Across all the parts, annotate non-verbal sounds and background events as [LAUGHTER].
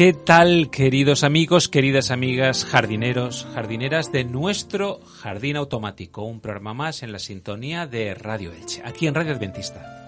¿Qué tal, queridos amigos, queridas amigas, jardineros, jardineras de nuestro Jardín Automático? Un programa más en la sintonía de Radio Elche, aquí en Radio Adventista.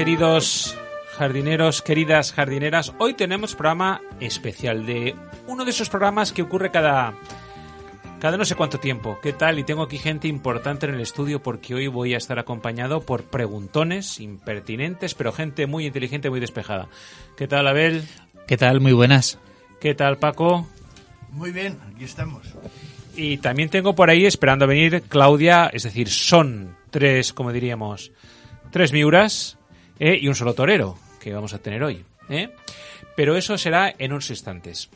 Queridos jardineros, queridas jardineras. Hoy tenemos programa especial de uno de esos programas que ocurre cada cada no sé cuánto tiempo. ¿Qué tal? Y tengo aquí gente importante en el estudio porque hoy voy a estar acompañado por preguntones impertinentes, pero gente muy inteligente, muy despejada. ¿Qué tal, Abel? ¿Qué tal? Muy buenas. ¿Qué tal, Paco? Muy bien, aquí estamos. Y también tengo por ahí esperando a venir Claudia, es decir, son tres, como diríamos, tres miuras eh, y un solo torero que vamos a tener hoy. ¿eh? Pero eso será en unos instantes.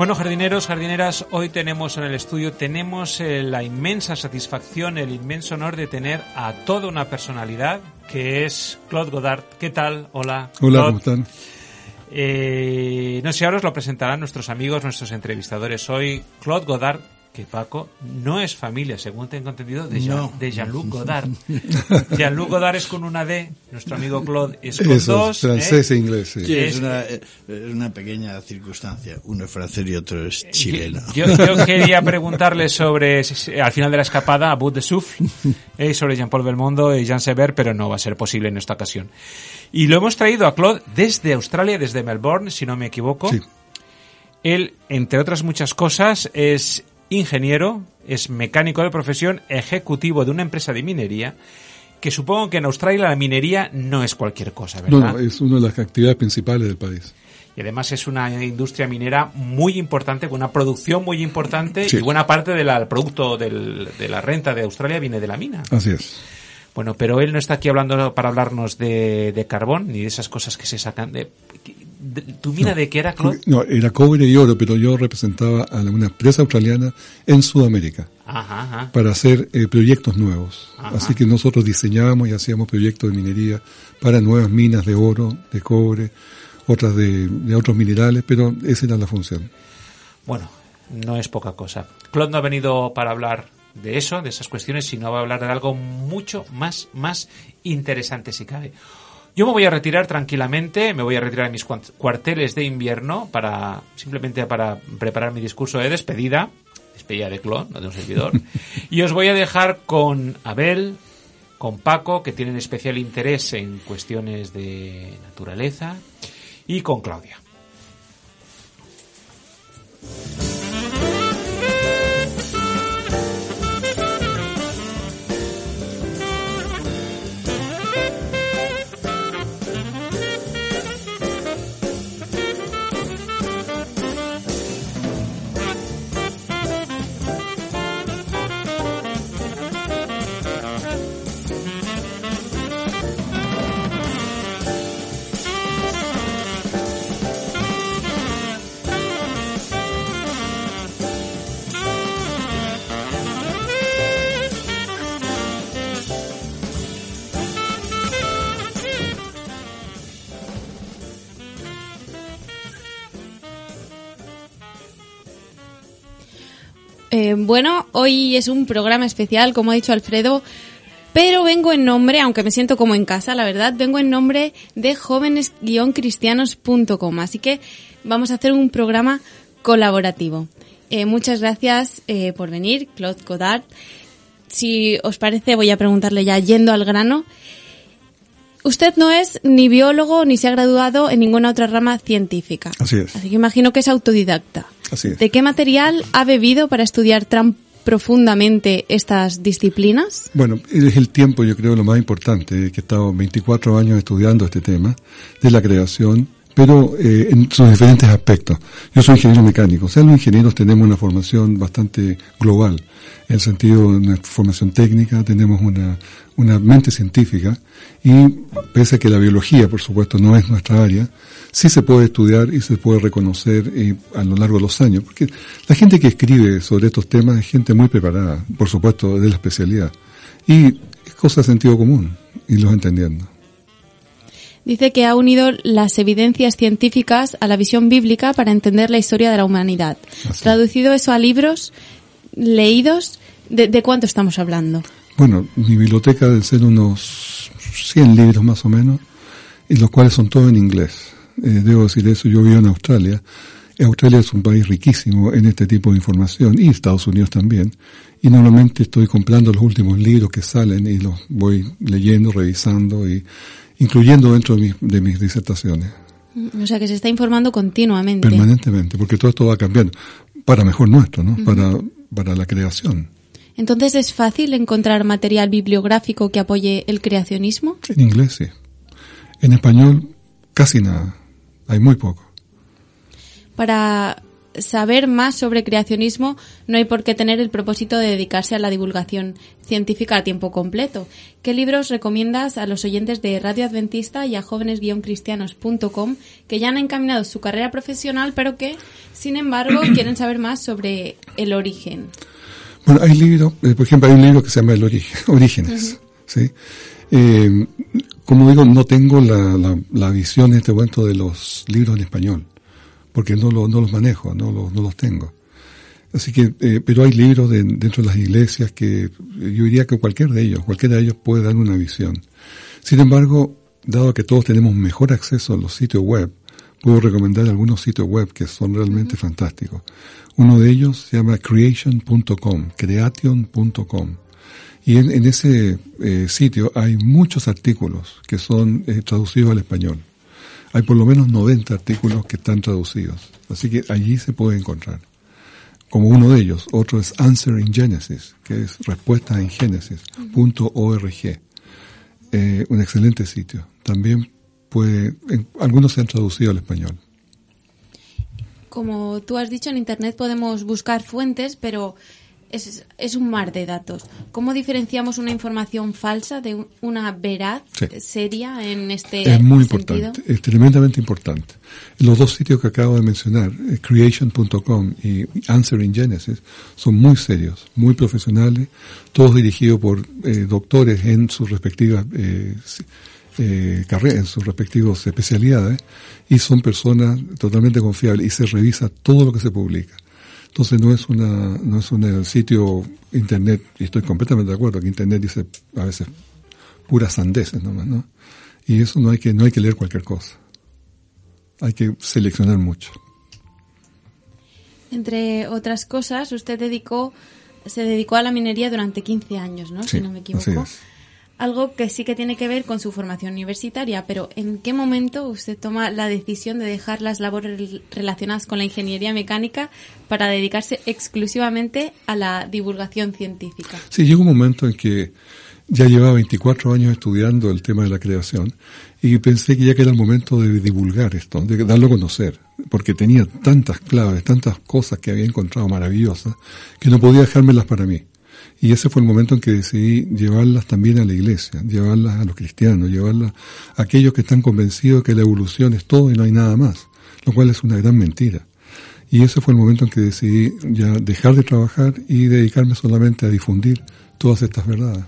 Bueno, jardineros, jardineras, hoy tenemos en el estudio, tenemos eh, la inmensa satisfacción, el inmenso honor de tener a toda una personalidad que es Claude Godard. ¿Qué tal? Hola. Hola, ¿cómo están? Eh, no sé, ahora os lo presentarán nuestros amigos, nuestros entrevistadores. Hoy, Claude Godard, que Paco no es familia, según tengo entendido, de, Jean, No. de Jean-Luc Godard. Jean-Luc [LAUGHS] Godard es con una D, nuestro amigo Claude es con Eso, dos. francés ¿eh? e inglés, sí. Sí, Es- es una, eh, es una pequeña circunstancia. Uno es francés y otro es chileno. Yo, yo [LAUGHS] quería preguntarle sobre, al final de la escapada, a Bout de Souffle, eh, sobre Jean-Paul Belmondo y Jean Sever, pero no va a ser posible en esta ocasión. Y lo hemos traído a Claude desde Australia, desde Melbourne, si no me equivoco. Sí. Él, entre otras muchas cosas, es ingeniero, es mecánico de profesión, ejecutivo de una empresa de minería, que supongo que en Australia la minería no es cualquier cosa, ¿verdad? no, es una de las actividades principales del país. Y además es una industria minera muy importante, con una producción muy importante Sí. y buena parte del producto del- de la renta de Australia viene de la mina. Así es. Bueno, pero él no está aquí hablando para hablarnos de, de carbón ni de esas cosas que se sacan de... ¿Tu mina de qué era, Claude? No, era cobre y oro, pero yo representaba a una empresa australiana en Sudamérica Ajá, ajá. para hacer eh, proyectos nuevos. Ajá. Así que nosotros diseñábamos y hacíamos proyectos de minería para nuevas minas de oro, de cobre, otras de, de otros minerales, pero esa era la función. Bueno, no es poca cosa. Claude no ha venido para hablar de eso, de esas cuestiones, sino va a hablar de algo mucho más, más interesante si cabe. Yo me voy a retirar tranquilamente, me voy a retirar a mis cuarteles de invierno para simplemente para preparar mi discurso de despedida, despedida de Claude, no de un servidor, [LAUGHS] y os voy a dejar con Abel, con Paco, que tienen especial interés en cuestiones de naturaleza, y con Claudia. Bueno, hoy es un programa especial, como ha dicho Alfredo, pero vengo en nombre, aunque me siento como en casa, la verdad, vengo en nombre de jóvenes-cristianos.com. Así que vamos a hacer un programa colaborativo. Eh, muchas gracias eh, por venir, Claude Godard. Si os parece, voy a preguntarle ya yendo al grano. Usted no es ni biólogo ni se ha graduado en ninguna otra rama científica. Así es. Así que imagino que es autodidacta. Así es. ¿De qué material ha bebido para estudiar tan profundamente estas disciplinas? Bueno, es el tiempo, yo creo, lo más importante, que he estado 24 años estudiando este tema de la creación, pero eh, en sus diferentes aspectos. Yo soy ingeniero mecánico, o sea, los ingenieros tenemos una formación bastante global, en el sentido de una formación técnica, tenemos una, una mente científica, y pese a que la biología, por supuesto, no es nuestra área, sí se puede estudiar y se puede reconocer eh, a lo largo de los años, porque la gente que escribe sobre estos temas es gente muy preparada, por supuesto, de la especialidad, y es cosa de sentido común, y los entendiendo. Dice que ha unido las evidencias científicas a la visión bíblica para entender la historia de la humanidad. Así. Traducido eso a libros leídos, ¿de, de cuánto estamos hablando? Bueno, mi biblioteca debe ser unos 100 libros más o menos, y los cuales son todos en inglés. Eh, debo decir eso, yo vivo en Australia. Australia es un país riquísimo en este tipo de información, y Estados Unidos también. Y normalmente estoy comprando los últimos libros que salen y los voy leyendo, revisando y incluyendo dentro de mis, de mis disertaciones, O sea, que se está informando continuamente. permanentemente, porque todo esto va cambiando, para mejor nuestro, ¿no? Para, para la creación. Entonces, ¿es fácil encontrar material bibliográfico que apoye el creacionismo? En inglés sí. En español casi nada. Hay muy poco. Para saber más sobre creacionismo no hay por qué tener el propósito de dedicarse a la divulgación científica a tiempo completo. ¿Qué libros recomiendas a los oyentes de Radio Adventista y a jóvenes-cristianos.com que ya han encaminado su carrera profesional pero que, sin embargo, [CLEARS THROAT] quieren saber más sobre el origen? Bueno, hay libros, eh, por ejemplo, hay un libro que se llama El Origen, [LAUGHS] Orígenes. ¿sí? Eh, como digo, no tengo la, la, la visión en este momento de los libros en español, porque no, lo, no los manejo, no, los no los tengo. Así que, eh, pero hay libros de- dentro de las iglesias que eh, yo diría que cualquier de ellos, cualquiera de ellos puede dar una visión. Sin embargo, dado que todos tenemos mejor acceso a los sitios web, puedo recomendar algunos sitios web que son realmente fantásticos. Uno de ellos se llama creation.com, creation.com. Y en, en ese eh, sitio hay muchos artículos que son eh, traducidos al español. Hay por lo menos 90 artículos que están traducidos. Así que allí se puede encontrar. Como uno de ellos, otro es Answer in Genesis, que es respuestas en Genesis.org. Eh, un excelente sitio. También puede, en- algunos se han traducido al español. Como tú has dicho, en Internet podemos buscar fuentes, pero es, es un mar de datos. ¿Cómo diferenciamos una información falsa de un- una veraz, Sí. seria en este Es muy sentido? importante, es tremendamente importante. Los dos sitios que acabo de mencionar, eh, creation.com y Answer in Genesis, son muy serios, muy profesionales, todos dirigidos por eh, doctores en sus respectivas eh, eh, carreras, en sus respectivas especialidades, y son personas totalmente confiables y se revisa todo lo que se publica. Entonces no es una, no es un sitio internet, y estoy completamente de acuerdo que internet dice a veces puras sandeces nomás, ¿no? Y eso no hay que, no hay que leer cualquier cosa. Hay que seleccionar mucho. Entre otras cosas, usted dedicó, se dedicó a la minería durante 15 años, ¿no? Sí, si no me así equivoco. es. Algo que sí que tiene que ver con su formación universitaria, pero ¿en qué momento usted toma la decisión de dejar las labores relacionadas con la ingeniería mecánica para dedicarse exclusivamente a la divulgación científica? Sí, llegó un momento en que ya llevaba 24 años estudiando el tema de la creación y pensé que ya que era el momento de divulgar esto, de darlo a conocer, porque tenía tantas claves, tantas cosas que había encontrado maravillosas, que no podía dejármelas para mí. Y ese fue el momento en que decidí llevarlas también a la iglesia, llevarlas a los cristianos, llevarlas a aquellos que están convencidos que la evolución es todo y no hay nada más, lo cual es una gran mentira. Y ese fue el momento en que decidí ya dejar de trabajar y dedicarme solamente a difundir todas estas verdades.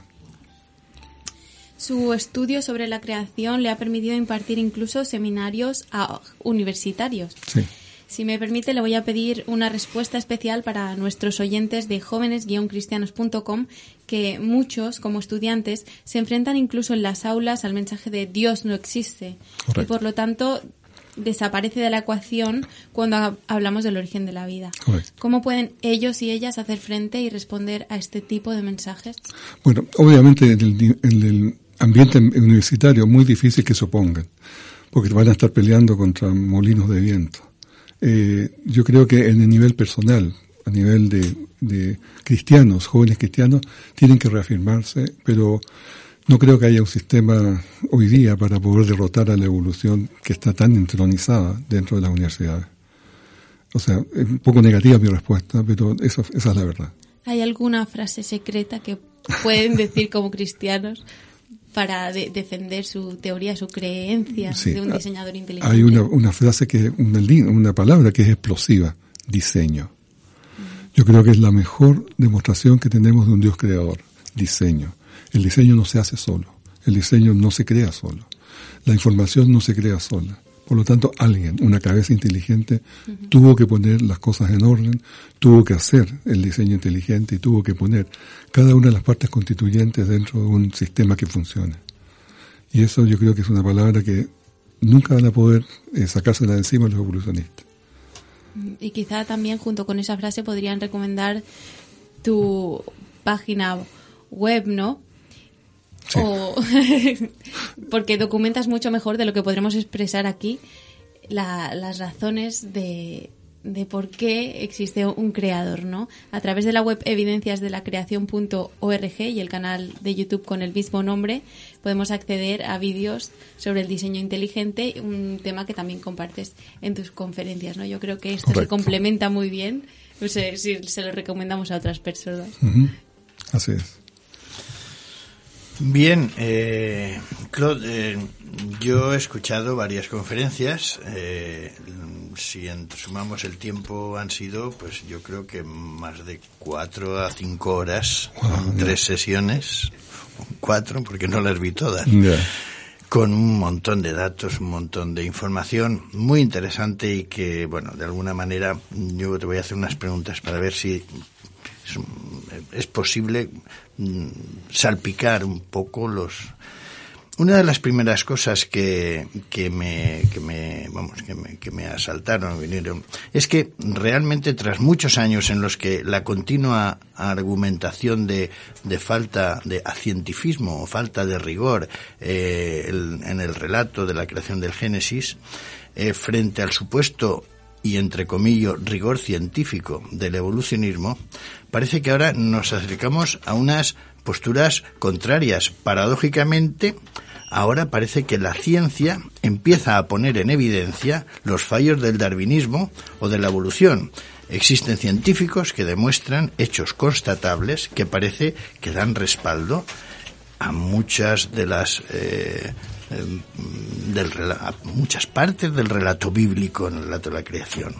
Su estudio sobre la creación le ha permitido impartir incluso seminarios a universitarios. Sí. Si me permite, le voy a pedir una respuesta especial para nuestros oyentes de jóvenes-cristianos.com, que muchos, como estudiantes, se enfrentan incluso en las aulas al mensaje de Dios no existe. Correcto. Y por lo tanto, desaparece de la ecuación cuando ha- hablamos del origen de la vida. Correcto. ¿Cómo pueden ellos y ellas hacer frente y responder a este tipo de mensajes? Bueno, obviamente en el, ni- en el ambiente universitario es muy difícil que se opongan, porque van a estar peleando contra molinos de viento. Eh, yo creo que en el nivel personal, a nivel de, cristianos, jóvenes cristianos, tienen que reafirmarse, pero no creo que haya un sistema hoy día para poder derrotar a la evolución que está tan entronizada dentro de las universidades. O sea, es un poco negativa mi respuesta, pero eso, esa es la verdad. ¿Hay alguna frase secreta que pueden decir como cristianos para de- defender su teoría, su creencia Sí. de un Ah, diseñador inteligente? Hay una, una frase que, una, una palabra que es explosiva, diseño. Yo creo que es la mejor demostración que tenemos de un Dios creador, diseño. El diseño no se hace solo, el diseño no se crea solo, la información no se crea sola. Por lo tanto, alguien, una cabeza inteligente, tuvo que poner las cosas en orden, tuvo que hacer el diseño inteligente y tuvo que poner cada una de las partes constituyentes dentro de un sistema que funcione. Y eso yo creo que es una palabra que nunca van a poder eh, sacársela de encima los evolucionistas. Y quizá también junto con esa frase podrían recomendar tu página web, ¿no? Sí. O [LAUGHS] porque documentas mucho mejor de lo que podremos expresar aquí la- las razones de, de por qué existe un creador, ¿no? A través de la web evidenciasdelacreación.org y el canal de YouTube con el mismo nombre podemos acceder a vídeos sobre el diseño inteligente, un tema que también compartes en tus conferencias, ¿no? Yo creo que esto se complementa muy bien, no sé si se lo recomendamos a otras personas. Así es. Bien, eh, Claude, eh, yo he escuchado varias conferencias. eh, si sumamos el tiempo han sido, pues yo creo que más de cuatro a cinco horas, con tres sesiones, cuatro, porque no las vi todas con un montón de datos, un montón de información muy interesante y que, bueno, de alguna manera yo te voy a hacer unas preguntas para ver si es, posible mm, salpicar un poco los... Una de las primeras cosas que, que me, que me, vamos, que me, que me asaltaron, vinieron, es que realmente tras muchos años en los que la continua argumentación de, de falta de acientifismo o falta de rigor eh, en el relato de la creación del Génesis, eh, frente al supuesto y entre comillas rigor científico del evolucionismo, parece que ahora nos acercamos a unas posturas contrarias. Paradójicamente, ahora parece que la ciencia empieza a poner en evidencia los fallos del darwinismo o de la evolución. Existen científicos que demuestran hechos constatables que parece que dan respaldo a muchas de las eh, del muchas partes del relato bíblico en el relato de la creación.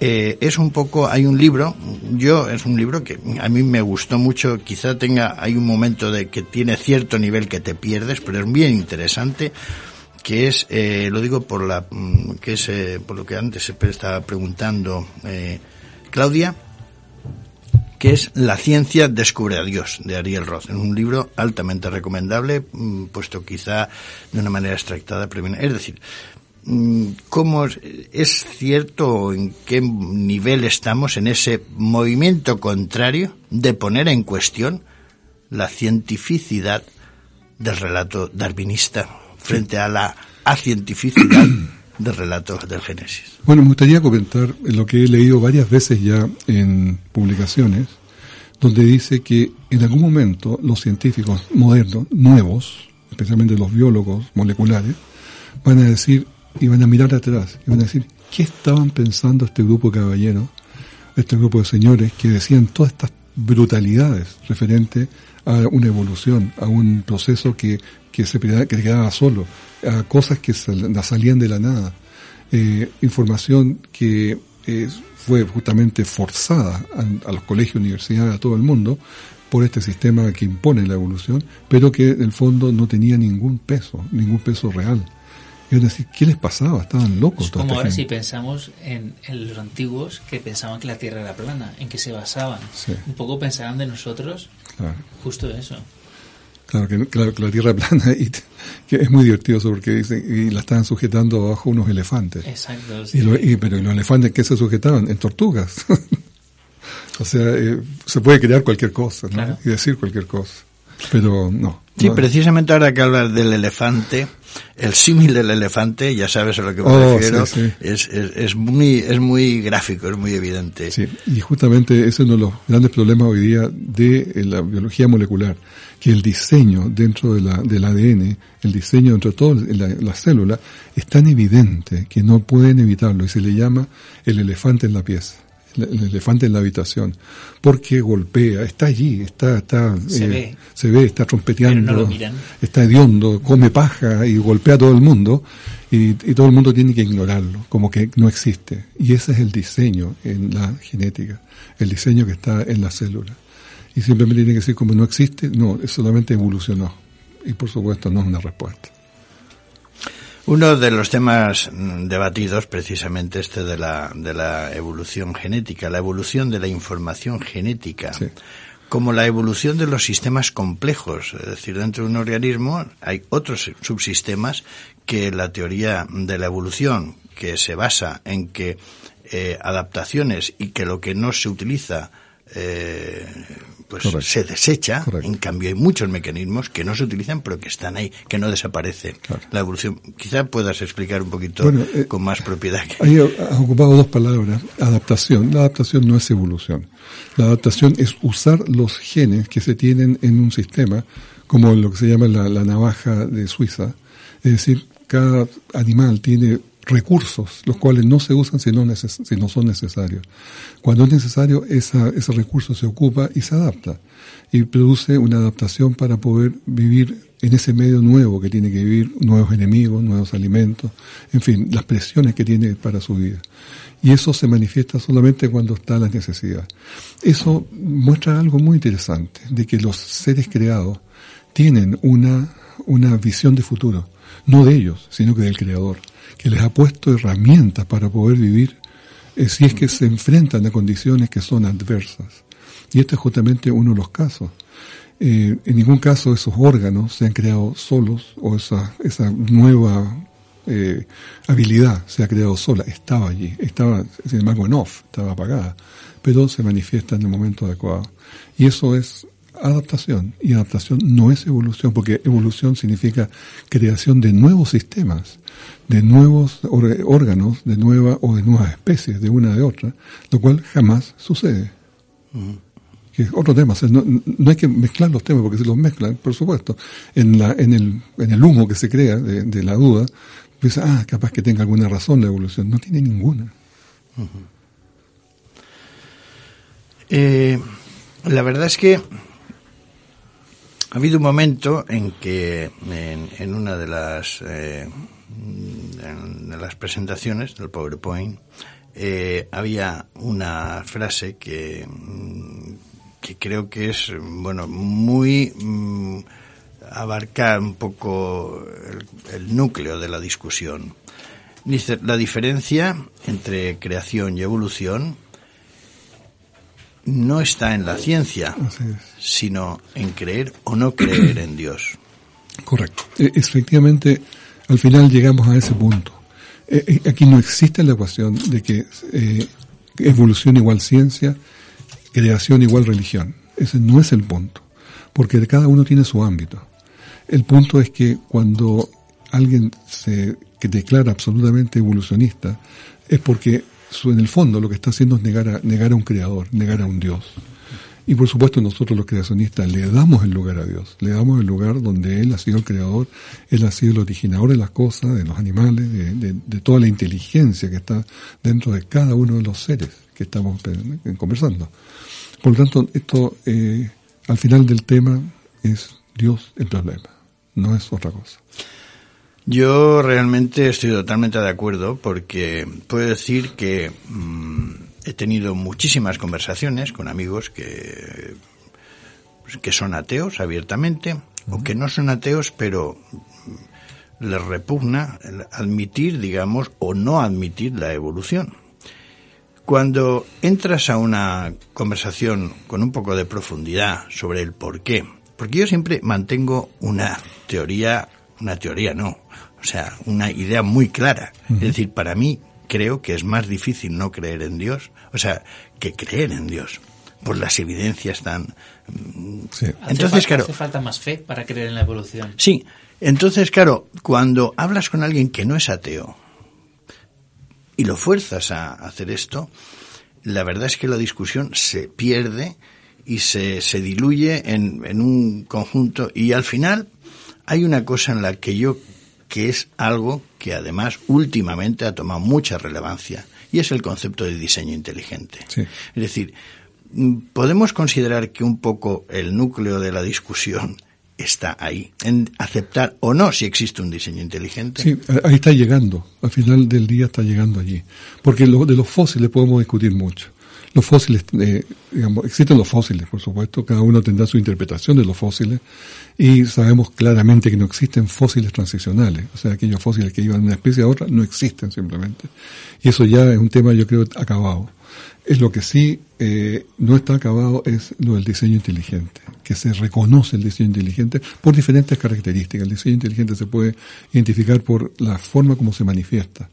Eh, es un poco, hay un libro, yo es un libro que a mí me gustó mucho, quizá tenga, hay un momento de que tiene cierto nivel que te pierdes, pero es bien interesante, que es, eh, lo digo por la, mm, que es eh, por lo que antes estaba preguntando Claudia, que es La ciencia descubre a Dios, de Ariel Roth. Un libro altamente recomendable, mm, puesto quizá de una manera extractada. Es decir, mm, ¿cómo es cierto en qué nivel estamos en ese movimiento contrario de poner en cuestión la cientificidad del relato darwinista frente a la acientificidad del relato del Génesis? Bueno, me gustaría comentar lo que he leído varias veces ya en publicaciones, donde dice que en algún momento los científicos modernos, nuevos, especialmente los biólogos moleculares, van a decir y van a mirar atrás y van a decir, ¿qué estaban pensando este grupo de caballeros, este grupo de señores que decían todas estas brutalidades referente a una evolución, a un proceso que, que se quedaba- que quedaba solo, a cosas que sal- salían de la nada, eh, información que eh, fue justamente forzada a, a los colegios, universidades, a todo el mundo, por este sistema que impone la evolución, pero que en el fondo no tenía ningún peso, ningún peso real. Y es decir, ¿qué les pasaba? Estaban locos. Como ahora si pensamos en, en los antiguos que pensaban que la Tierra era plana, en que se basaban. Sí. Un poco pensarán de nosotros Claro. justo eso. Claro que, claro que la Tierra plana [LAUGHS] y te- que es muy divertido eso porque dicen y la estaban sujetando abajo unos elefantes. Exacto. Y lo- y- pero ¿y los elefantes que se sujetaban? En tortugas. [LAUGHS] o sea, eh, se puede crear cualquier cosa ¿no? Claro. y decir cualquier cosa. Pero no. Sí, no. precisamente ahora que hablas del elefante, el símil del elefante, ya sabes a lo que me Oh, refiero, sí, sí. Es, es, es muy, es muy gráfico, es muy evidente. Sí, y justamente ese es uno de los grandes problemas hoy día de eh, la biología molecular, que el diseño dentro de la, del ADN, el diseño dentro de toda la, la célula, es tan evidente que no pueden evitarlo y se le llama el elefante en la pieza, el, el elefante en la habitación, porque golpea, está allí, está, está, eh, Se ve. se ve, está trompeteando, no está hediondo, come paja y golpea a todo el mundo y, y todo el mundo tiene que ignorarlo, como que no existe. Y ese es el diseño en la genética, el diseño que está en la célula. Y simplemente tiene que decir como no existe, no, solamente evolucionó. Y por supuesto no es una respuesta. Uno de los temas mm, debatidos precisamente este de la, de la evolución genética, la evolución de la información genética. Sí. Como la evolución de los sistemas complejos, es decir, dentro de un organismo hay otros subsistemas que la teoría de la evolución, que se basa en que eh, adaptaciones y que lo que no se utiliza eh, pues Correcto. se desecha. Correcto. En cambio, hay muchos mecanismos que no se utilizan, pero que están ahí, que no desaparecen. Claro. La evolución. Quizá puedas explicar un poquito Bueno, eh, con más propiedad. Que... Ahí has ocupado dos palabras. Adaptación. La adaptación no es evolución. La adaptación es usar los genes que se tienen en un sistema, como lo que se llama la, la navaja de Suiza. Es decir, cada animal tiene recursos, los cuales no se usan si no, son necesarios. Cuando es necesario, esa, ese recurso se ocupa y se adapta. Y produce una adaptación para poder vivir en ese medio nuevo que tiene que vivir, nuevos enemigos, nuevos alimentos, en fin, las presiones que tiene para su vida. Y eso se manifiesta solamente cuando está la necesidad. Eso muestra algo muy interesante, de que los seres creados tienen una, una visión de futuro, no de ellos, sino que del Creador, que les ha puesto herramientas para poder vivir eh, si es que se enfrentan a condiciones que son adversas. Y este es justamente uno de los casos. Eh, en ningún caso esos órganos se han creado solos o esa, esa nueva eh, habilidad se ha creado sola, estaba allí, estaba sin embargo en off, estaba apagada, pero se manifiesta en el momento adecuado. Y eso es adaptación, y adaptación no es evolución, porque evolución significa creación de nuevos sistemas, de nuevos órganos, de nueva o de nuevas especies, de una de otra, lo cual jamás sucede. Que es otro tema, o sea, no, no hay que mezclar los temas porque si los mezclan, por supuesto, en la, en el, en el humo que se crea de, de la duda, pues, ah, capaz que tenga alguna razón la evolución, no tiene ninguna. Eh, la verdad es que ha habido un momento en que en, en una de las eh, las presentaciones del PowerPoint eh, había una frase que mm, que creo que es bueno muy mm, abarca un poco el, el núcleo de la discusión. Dice la diferencia entre creación y evolución no está en la ciencia, sino en creer o no creer en Dios. Correcto. Eh, efectivamente, al final llegamos a ese punto. Eh, eh, aquí no existe la ecuación de que eh, evolución igual ciencia, creación igual religión. Ese no es el punto, porque cada uno tiene su ámbito. El punto es que cuando alguien se que declara absolutamente evolucionista es porque en el fondo lo que está haciendo es negar a, negar a un creador, negar a un Dios. Y por supuesto nosotros los creacionistas le damos el lugar a Dios, le damos el lugar donde Él ha sido el creador, Él ha sido el originador de las cosas, de los animales, de, de- de toda la inteligencia que está dentro de cada uno de los seres que estamos conversando. Por lo tanto, esto eh, al final del tema es Dios el problema, no es otra cosa. Yo realmente estoy totalmente de acuerdo porque puedo decir que mm, he tenido muchísimas conversaciones con amigos que, pues, que son ateos abiertamente o que no son ateos pero mm, les repugna admitir, digamos, o no admitir la evolución. Cuando entras a una conversación con un poco de profundidad sobre el por qué Porque yo siempre mantengo una teoría, una teoría no, o sea, una idea muy clara. Es decir, para mí creo que es más difícil no creer en Dios, o sea, que creer en Dios por las evidencias tan... mm, Sí. Hace Entonces, fa- claro, Hace falta más fe para creer en la evolución. Sí, entonces, claro, cuando hablas con alguien que no es ateo y lo fuerzas a hacer esto, la verdad es que la discusión se pierde y se, se diluye en, en un conjunto y al final hay una cosa en la que yo que es algo que además últimamente ha tomado mucha relevancia y es el concepto de diseño inteligente. Sí. Es decir, mm, podemos considerar que un poco el núcleo de la discusión está ahí, en aceptar o no si existe un diseño inteligente. Sí, ahí está llegando, al final del día está llegando allí. Porque lo, de los fósiles podemos discutir mucho. Los fósiles, eh, digamos, existen los fósiles, por supuesto, cada uno tendrá su interpretación de los fósiles y sabemos claramente que no existen fósiles transicionales, o sea, aquellos fósiles que iban de una especie a otra no existen simplemente. Y eso ya es un tema, yo creo, acabado. Es lo que sí eh, no está acabado es lo del diseño inteligente, que se reconoce el diseño inteligente por diferentes características. El diseño inteligente se puede identificar por la forma como se manifiesta.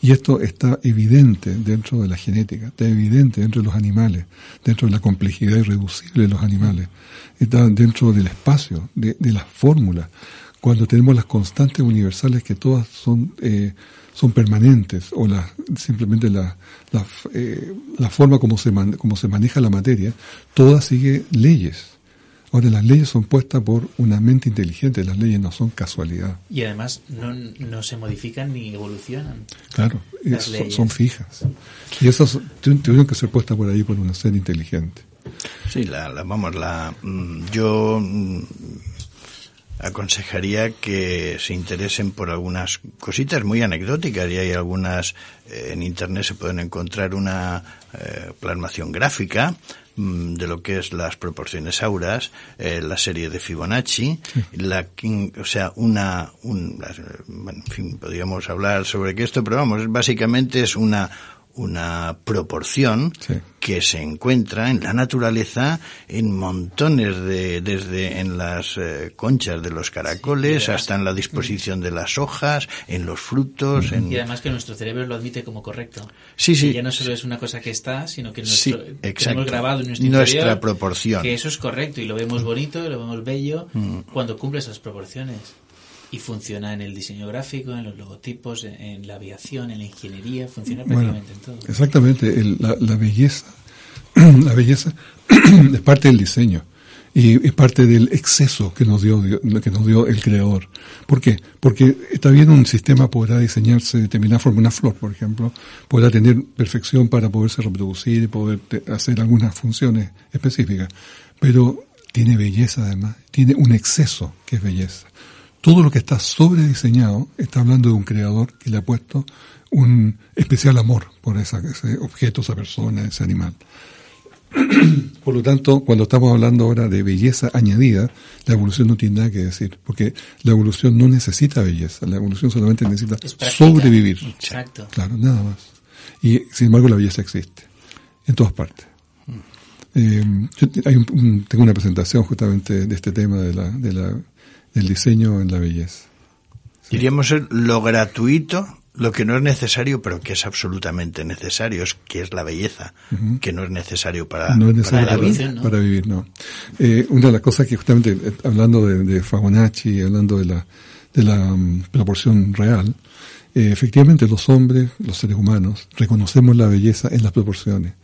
Y esto está evidente dentro de la genética, está evidente dentro de los animales, dentro de la complejidad irreducible de los animales, está dentro del espacio, de, de las fórmulas. Cuando tenemos las constantes universales que todas son eh, son permanentes o la, simplemente la, la, eh, la forma como se, man, como se maneja la materia, toda sigue leyes. Ahora, las leyes son puestas por una mente inteligente, las leyes no son casualidad. Y además no, no se modifican ni evolucionan. Claro, Las son, leyes. son fijas. Y esas tu- tuvieron que ser puestas por ahí por un ser inteligente. Sí, la, la- vamos, la, mm, yo mm, aconsejaría que se interesen por algunas cositas muy anecdóticas. Y hay algunas eh, en internet se pueden encontrar una eh, plasmación gráfica mm, de lo que es las proporciones auras, eh, la serie de Fibonacci, la, quin- o sea, una, un, bueno, en fin, podríamos hablar sobre que esto, pero vamos, básicamente es una, una proporción Sí. que se encuentra en la naturaleza en montones de, desde en las eh, conchas de los caracoles Sí, y hasta en la disposición de las hojas, en los frutos, en... Y además que nuestro cerebro lo admite como correcto. Sí, sí. Y ya no solo es una cosa que está, sino que Sí, nuestro, exacto. tenemos grabado en nuestro Nuestra interior proporción. que eso es correcto y lo vemos bonito, lo vemos bello Mm. cuando cumple esas proporciones. Y funciona en el diseño gráfico, en los logotipos, en, en la aviación, en la ingeniería, funciona Bueno, prácticamente en todo. exactamente, el- la, la belleza, [CLEARS THROAT] la belleza [CLEARS THROAT] es parte del diseño y es parte del exceso que nos dio que nos dio el creador. ¿Por qué? Porque está bien un sistema podrá diseñarse de determinada forma, una flor, por ejemplo, podrá tener perfección para poderse reproducir y poder hacer algunas funciones específicas, pero tiene belleza además, tiene un exceso que es belleza. Todo lo que está sobrediseñado está hablando de un creador que le ha puesto un especial amor por esa, ese objeto, esa persona, ese animal. [CLEARS THROAT] Por lo tanto, cuando estamos hablando ahora de belleza añadida, la evolución no tiene nada que decir, porque la evolución no necesita belleza, la evolución solamente necesita sobrevivir. Exacto. Claro, nada más. Y sin embargo la belleza existe, en todas partes. Eh, yo te- hay un- tengo una presentación justamente de este tema de la, de la, del diseño en la belleza. Diríamos ser lo gratuito, lo que no es necesario, pero que es absolutamente necesario, es que es la belleza, que no es necesario para, no es para necesario la para, ¿no? para vivir, no. Eh, una de las cosas que justamente, eh, hablando de, de hablando de la, de la mm, proporción real, eh, efectivamente los hombres, los seres humanos, reconocemos la belleza en las proporciones.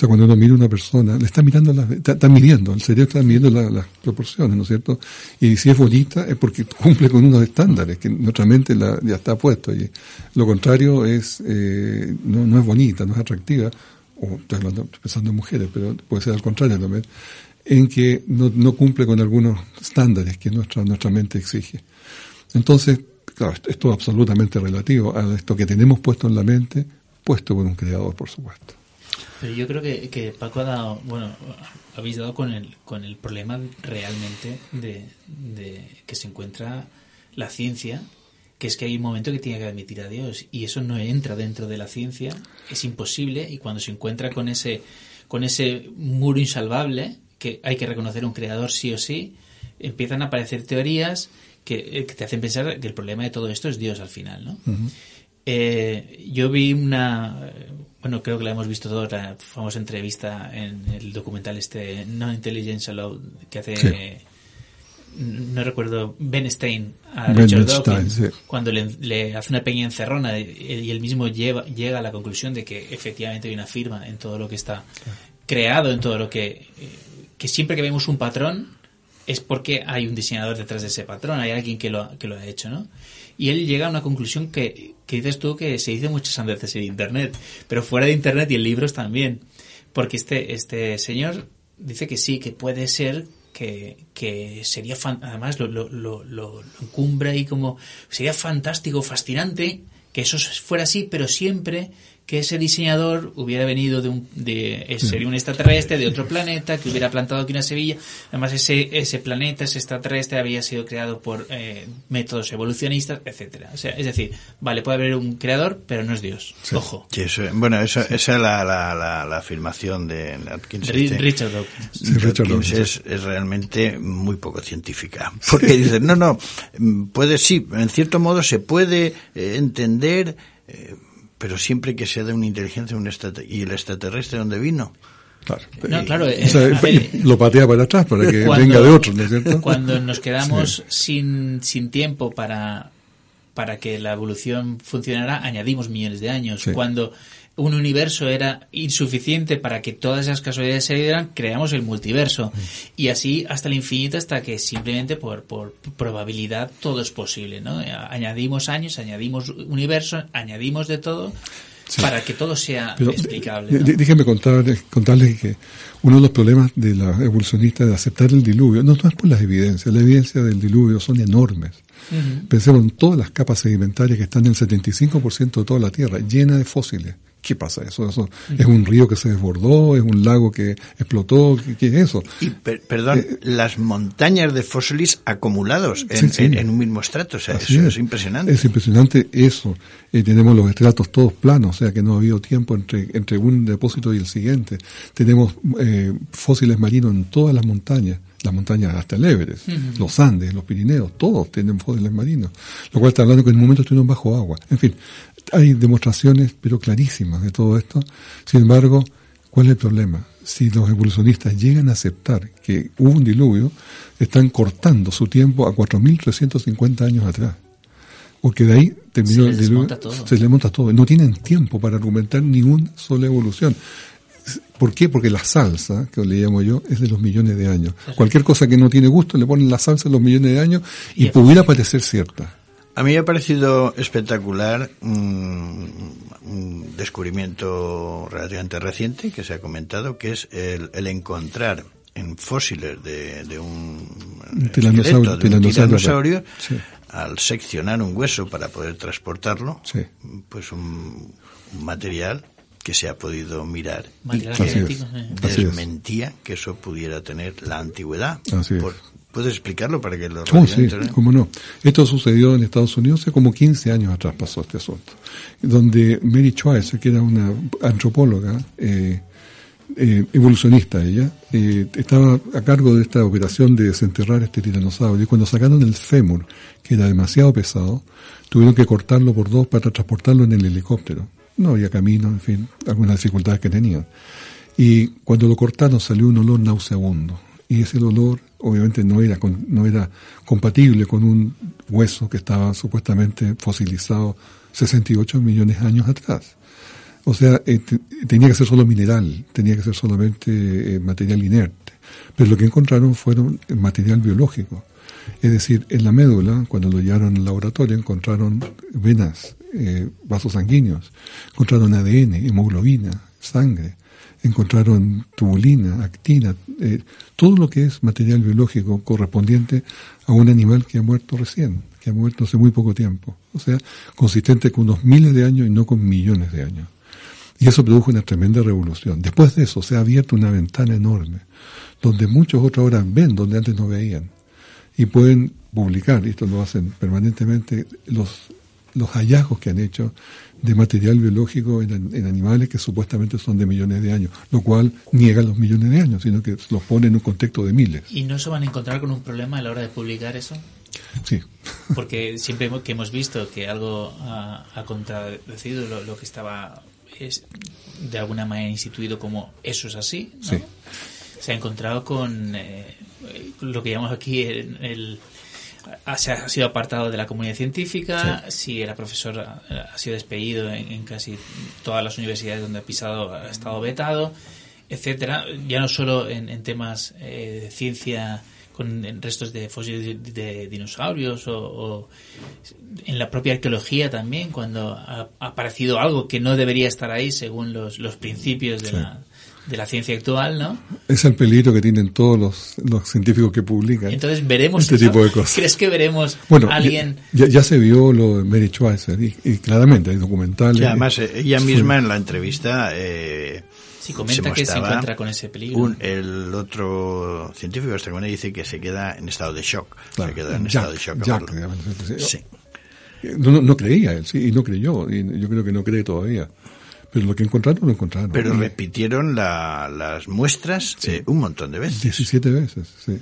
Sea, cuando uno mira a una persona, le está mirando, las- está, está midiendo, el cerebro está midiendo la- las proporciones, ¿no es cierto? Y si es bonita es porque [LAUGHS] cumple con unos estándares que nuestra mente ya está puesto. Y lo contrario es, eh, no, es bonita, no es atractiva, o estoy pensando en mujeres, pero puede ser al contrario también, en que no, cumple con algunos estándares que nuestra, nuestra mente exige. Entonces, claro, esto es absolutamente relativo a esto que tenemos puesto en la mente, puesto por un creador, por supuesto. Pero yo creo que, que Paco ha dado, bueno, habéis dado con el, con el problema realmente de, de que se encuentra la ciencia, que es que hay un momento que tiene que admitir a Dios y eso no entra dentro de la ciencia, es imposible y cuando se encuentra con ese, con ese muro insalvable, que hay que reconocer un creador sí o sí, empiezan a aparecer teorías que, eh, que te hacen pensar que el problema de todo esto es Dios al final, ¿no? Eh, yo vi una, bueno, creo que la hemos visto todos, la famosa entrevista en el documental este No Intelligence Allowed que hace, Sí. no recuerdo, Ben Stein a Ben Richard Dawkins, sí. cuando le, le hace una pequeña encerrona y, él mismo lleva, llega a la conclusión de que efectivamente hay una firma en todo lo que está creado, en todo lo que, que siempre que vemos un patrón es porque hay un diseñador detrás de ese patrón, hay alguien que lo, ha- que lo ha hecho, ¿no? Y él llega a una conclusión que, que dices tú que se dice muchas veces en Internet, pero fuera de Internet y en libros también. Porque este, este señor dice que sí, que puede ser que, que sería, fan- además lo, lo, lo, lo- encumbra y como, sería fantástico, fascinante que eso fuera así, pero siempre que ese diseñador hubiera venido de un, de, eh, sería un extraterrestre de otro planeta, que hubiera plantado aquí una semilla. Además, ese, ese planeta, ese extraterrestre, había sido creado por eh, métodos evolucionistas, etcétera. O sea, es decir, vale, puede haber un creador, pero no es Dios. Ojo. Sí, eso- bueno, eso, esa es la, la, la, la afirmación de Atkins. Este. Richard Dawkins. Sí, Richard Dawkins Dawkins, es, es realmente muy poco científica. [LAUGHS] Porque dice, no, no, mm, puede sí, en cierto modo se puede eh, entender, eh, pero siempre que sea de una inteligencia un y el extraterrestre dónde vino. Claro. No, claro, O sea, eh, a ver, lo patea para atrás para que Cuando- venga de otro, ¿no es cierto? Cuando nos quedamos sin, sin tiempo para, para que la evolución funcionara, añadimos millones de años. Sí. Cuando un universo era insuficiente para que todas esas casualidades se dieran, creamos el multiverso. Y así hasta el infinito, hasta que simplemente por, por probabilidad todo es posible. ¿no? Añadimos años, añadimos universo, añadimos de todo para que todo sea Pero, explicable. ¿no? Déjenme contarles, contarles que uno de los problemas de la evolucionista de aceptar el diluvio, no, no es por las evidencias, las evidencias del diluvio son enormes. Ujú. Pensemos en todas las capas sedimentarias que están en el 75% de toda la Tierra, llena de fósiles. ¿Qué pasa eso? ¿Eso es un río que se desbordó? ¿Es un lago que explotó? ¿Qué, qué es eso? Y, per- perdón, las montañas de fósiles acumulados en, Sí, sí. en- en un mismo estrato, o sea, eso es, impresionante. Es impresionante eso. Eh, tenemos los estratos todos planos, o sea que no ha habido tiempo entre, entre un depósito y el siguiente. Tenemos eh, fósiles marinos en todas las montañas, las montañas hasta el Everest, los Andes, los Pirineos, todos tienen fósiles marinos. Lo cual está hablando que en un momento estuvieron bajo agua. En fin, hay demostraciones, pero clarísimas de todo esto. Sin embargo, ¿cuál es el problema? Si los evolucionistas llegan a aceptar que hubo un diluvio, están cortando su tiempo a 4.350 años atrás. Porque de ahí terminó Se el diluvio. todo. Se les monta todo. No tienen tiempo para argumentar ni una sola evolución. ¿Por qué? Porque la salsa, que le llamo yo, es de los millones de años. Cualquier cosa que no tiene gusto le ponen la salsa de los millones de años y, Y pudiera parecer cierta. A mí me ha parecido espectacular un descubrimiento relativamente reciente que se ha comentado, que es el, el encontrar en fósiles de, de un tiranosaurio, de un tiranosaurio, sí. al seccionar un hueso para poder transportarlo, Sí. pues un, un material que se ha podido mirar y que eh. Desmentía que eso pudiera tener la antigüedad. Así es. Por- ¿Puedes explicarlo para que lo Oh, sí, cómo no. Esto sucedió en Estados Unidos hace como 15 años atrás pasó este asunto. Donde Mary Schweitzer, que era una antropóloga, eh, eh, evolucionista ella, eh, estaba a cargo de esta operación de desenterrar este tiranosaurio y cuando sacaron el fémur, que era demasiado pesado, tuvieron que cortarlo por dos para transportarlo en el helicóptero. No había camino, en fin, algunas dificultades que tenían. Y cuando lo cortaron salió un olor nauseabundo. Y ese olor obviamente no era, no era compatible con un hueso que estaba supuestamente fosilizado 68 millones de años atrás. O sea, eh, te- tenía que ser solo mineral, tenía que ser solamente eh, material inerte. Pero lo que encontraron fueron material biológico. Es decir, en la médula, cuando lo llevaron al laboratorio, encontraron venas, eh, vasos sanguíneos, encontraron ADN, hemoglobina, sangre, encontraron tubulina, actina, eh, todo lo que es material biológico correspondiente a un animal que ha muerto recién, que ha muerto hace muy poco tiempo. O sea, consistente con unos miles de años y no con millones de años. Y eso produjo una tremenda revolución. Después de eso se ha abierto una ventana enorme, donde muchos otros ahora ven donde antes no veían. Y pueden publicar, y esto lo hacen permanentemente, los los hallazgos que han hecho de material biológico en, en, animales que supuestamente son de millones de años, lo cual niega los millones de años, sino que los pone en un contexto de miles. ¿Y no se van a encontrar con un problema a la hora de publicar eso? Sí. Porque siempre que hemos visto que algo ha, ha contradecido lo, lo, que estaba es de alguna manera instituido como eso es así, ¿no? Sí. se ha encontrado con eh, lo que llamamos aquí el, se ha sido apartado de la comunidad científica, Sí. si era profesor ha, ha sido despedido en, en casi todas las universidades donde ha pisado ha estado vetado, etcétera, ya no solo en, en temas eh, de ciencia con restos de fósiles de, de dinosaurios o, o, en la propia arqueología también cuando ha, ha, aparecido algo que no debería estar ahí según los, los principios de, Sí. la, de la ciencia actual, ¿no? Es el peligro que tienen todos los, los científicos que publican. Entonces veremos Este eso. tipo de cosas. ¿Crees que veremos Bueno, a alguien? ya, ya se vio lo de Mary Schweitzer y, y claramente hay documentales. Sí, además, eh, ella misma en la entrevista eh, Sí, comenta que se encuentra con ese peligro. un- el otro científico estadounidense dice que se queda en estado de shock. Claro, se queda en Jack, estado de shock. Jack, digamos, sí. No, no creía él, sí, y no creyó, y yo creo que no cree todavía. Pero lo que encontraron, lo encontraron. Pero Y repitieron la- las muestras eh, un montón de veces. 17 veces, sí.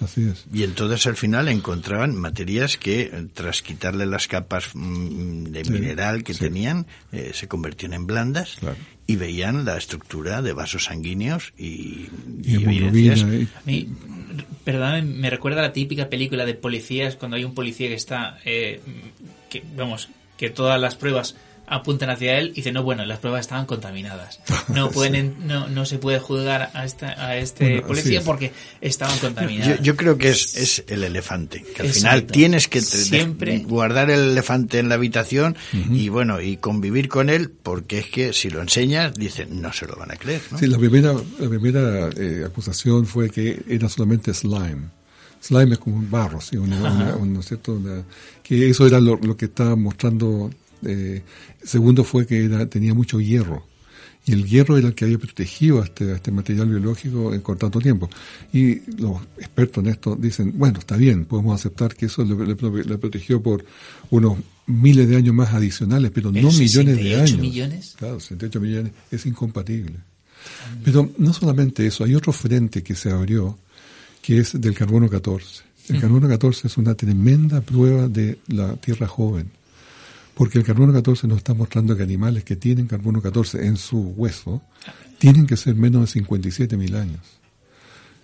Así es. Y entonces al final encontraban materias que, eh, tras quitarle las capas mm, de Sí, mineral que sí. tenían, eh, se convertían en blandas Claro. y veían la estructura de vasos sanguíneos y, Y y- A mí, perdóname, me recuerda a la típica película de policías cuando hay un policía que está, eh, que, vamos, que todas las pruebas apuntan hacia él y dice, no, bueno, las pruebas estaban contaminadas. [LAUGHS] No pueden, en- no, no se puede juzgar a, esta, a este Bueno, policía porque estaban contaminadas. Yo, yo creo que es, es el elefante, que al Exacto. final tienes que te- Siempre. guardar el elefante en la habitación y bueno, y convivir con él, porque es que si lo enseñas, dicen, no se lo van a creer, ¿no? Sí, la primera, la primera eh, acusación fue que era solamente slime. Slime es como un barro, ¿sí? Una, una- un- ¿no es cierto? Una- que eso era lo, lo que estaba mostrando. Eh, segundo fue que era, tenía mucho hierro. Y el hierro era el que había protegido a este, a este material biológico en por tanto tiempo. Y los expertos en esto dicen, bueno, está bien, podemos aceptar que eso le, le- le protegió por unos miles de años más adicionales, pero, no millones de 68 años. millones. Claro, 68 millones es incompatible. Pero no solamente eso, hay otro frente que se abrió, que es del carbono 14. El carbono 14 es una tremenda prueba de la Tierra joven, porque el carbono 14 nos está mostrando que animales que tienen carbono 14 en su hueso tienen que ser menos de 57 mil años.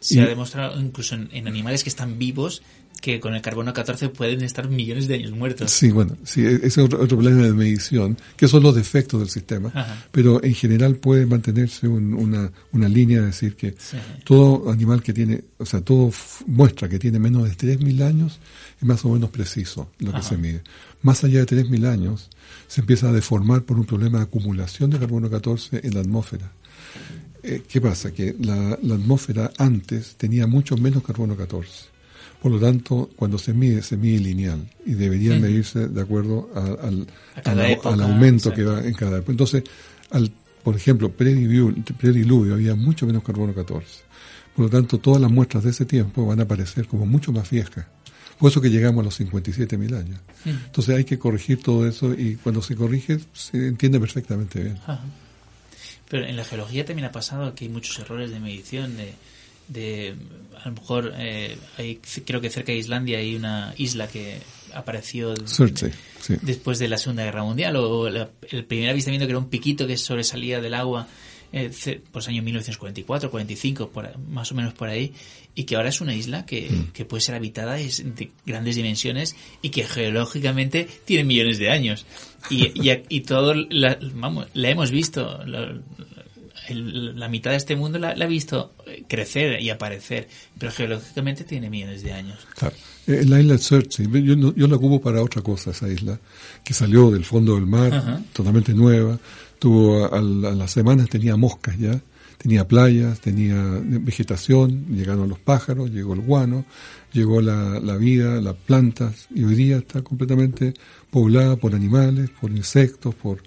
Se y- ha demostrado incluso en, en animales que están vivos que con el carbono 14 pueden estar millones de años muertos. Sí, bueno, sí, e- ese es otro, otro problema de medición, que son los defectos del sistema, Ajá. pero en general puede mantenerse un- una, una línea de decir que Sí. todo animal que tiene, o sea, todo muestra que tiene menos de 3.000 años más o menos preciso lo que Ajá. se mide. Más allá de 3.000 años se empieza a deformar por un problema de acumulación de carbono 14 en la atmósfera. Eh, ¿Qué pasa? Que la, la atmósfera antes tenía mucho menos carbono 14. Por lo tanto, cuando se mide, se mide lineal y debería medirse de acuerdo a- al, A al- época, al aumento que va en cada época. Entonces, al, por ejemplo, prediluvio, prediluvio había mucho menos carbono 14. Por lo tanto, todas las muestras de ese tiempo van a aparecer como mucho más viejas. Por eso que llegamos a los 57.000 años. Entonces hay que corregir todo eso y cuando se corrige se entiende perfectamente bien. Ajá. Pero en la geología también ha pasado que hay muchos errores de medición de, de a lo mejor eh, hay, creo que cerca de Islandia hay una isla que apareció sí. después de la Segunda Guerra Mundial o la- el primer avistamiento que era un piquito que sobresalía del agua eh, pues año 1944, 45, por, a- más o menos por ahí, y que ahora es una isla que, que puede ser habitada, es de grandes dimensiones y que geológicamente tiene millones de años. Y, y, y todo, la, vamos, la hemos visto, la, el- la mitad de este mundo la, la ha visto eh, crecer y aparecer, pero geológicamente tiene millones de años. Claro. Eh, La isla de Surtsey, yo, yo la ocupo para otra cosa, esa isla, que salió del fondo del mar, Ajá. totalmente nueva. Tuvo, a, a las semanas tenía moscas ya, tenía playas, tenía vegetación, llegaron los pájaros, llegó el guano, llegó la, la vida, las plantas, y hoy día está completamente poblada por animales, por insectos, por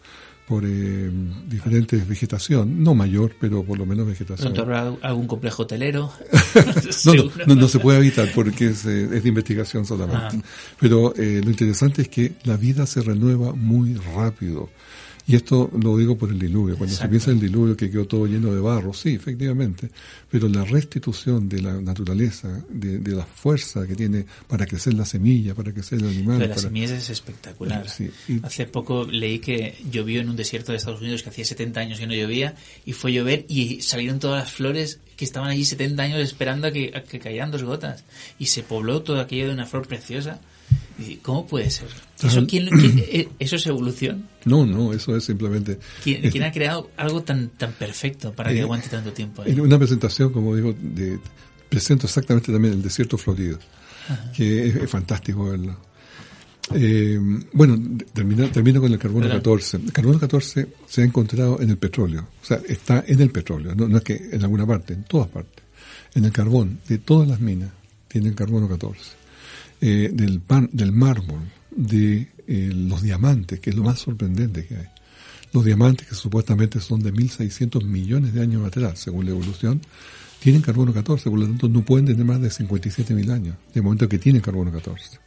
por eh, diferentes vegetación, no mayor, pero por lo menos vegetación. ¿Pronto habrá algún complejo hotelero? [LAUGHS] no, no, no, no se puede evitar porque es, eh, es de investigación solamente. Ah. Pero eh, lo interesante es que la vida se renueva muy rápido. Y esto lo digo por el diluvio. Cuando se piensa en el diluvio que quedó todo lleno de barro, sí, efectivamente. Pero la restitución de la naturaleza, de, de la fuerza que tiene para crecer la semilla, para crecer el animal. De las para- semillas es espectacular. Sí, y- Hace poco leí que llovió en un desierto de Estados Unidos que hacía 70 años que no llovía y fue llover y salieron todas las flores que estaban allí 70 años esperando a que, a que cayeran dos gotas y se pobló todo aquello de una flor preciosa. ¿Cómo puede ser? ¿Eso, Ajá. quién- quién- eh, ¿Eso es evolución? No, no, eso es simplemente... ¿Quién, quién ha creado algo tan, tan perfecto para que Eh, aguante tanto tiempo? ahí? En una presentación, como digo, de, presento exactamente también el desierto florido, que es, es fantástico verlo. Eh, bueno, termino, termino con el carbono Perdón. 14. El carbono 14 se ha encontrado en el petróleo, o sea, está en el petróleo, no, no es que en alguna parte, en todas partes. En el carbón de todas las minas tienen carbono 14. Eh, del, pan, del mármol, de eh, los diamantes, que es lo más sorprendente que hay. Los diamantes, que supuestamente son de 1.600 millones de años atrás, según la evolución, tienen carbono 14, por lo tanto no pueden tener más de 57.000 años, de momento que tienen carbono 14.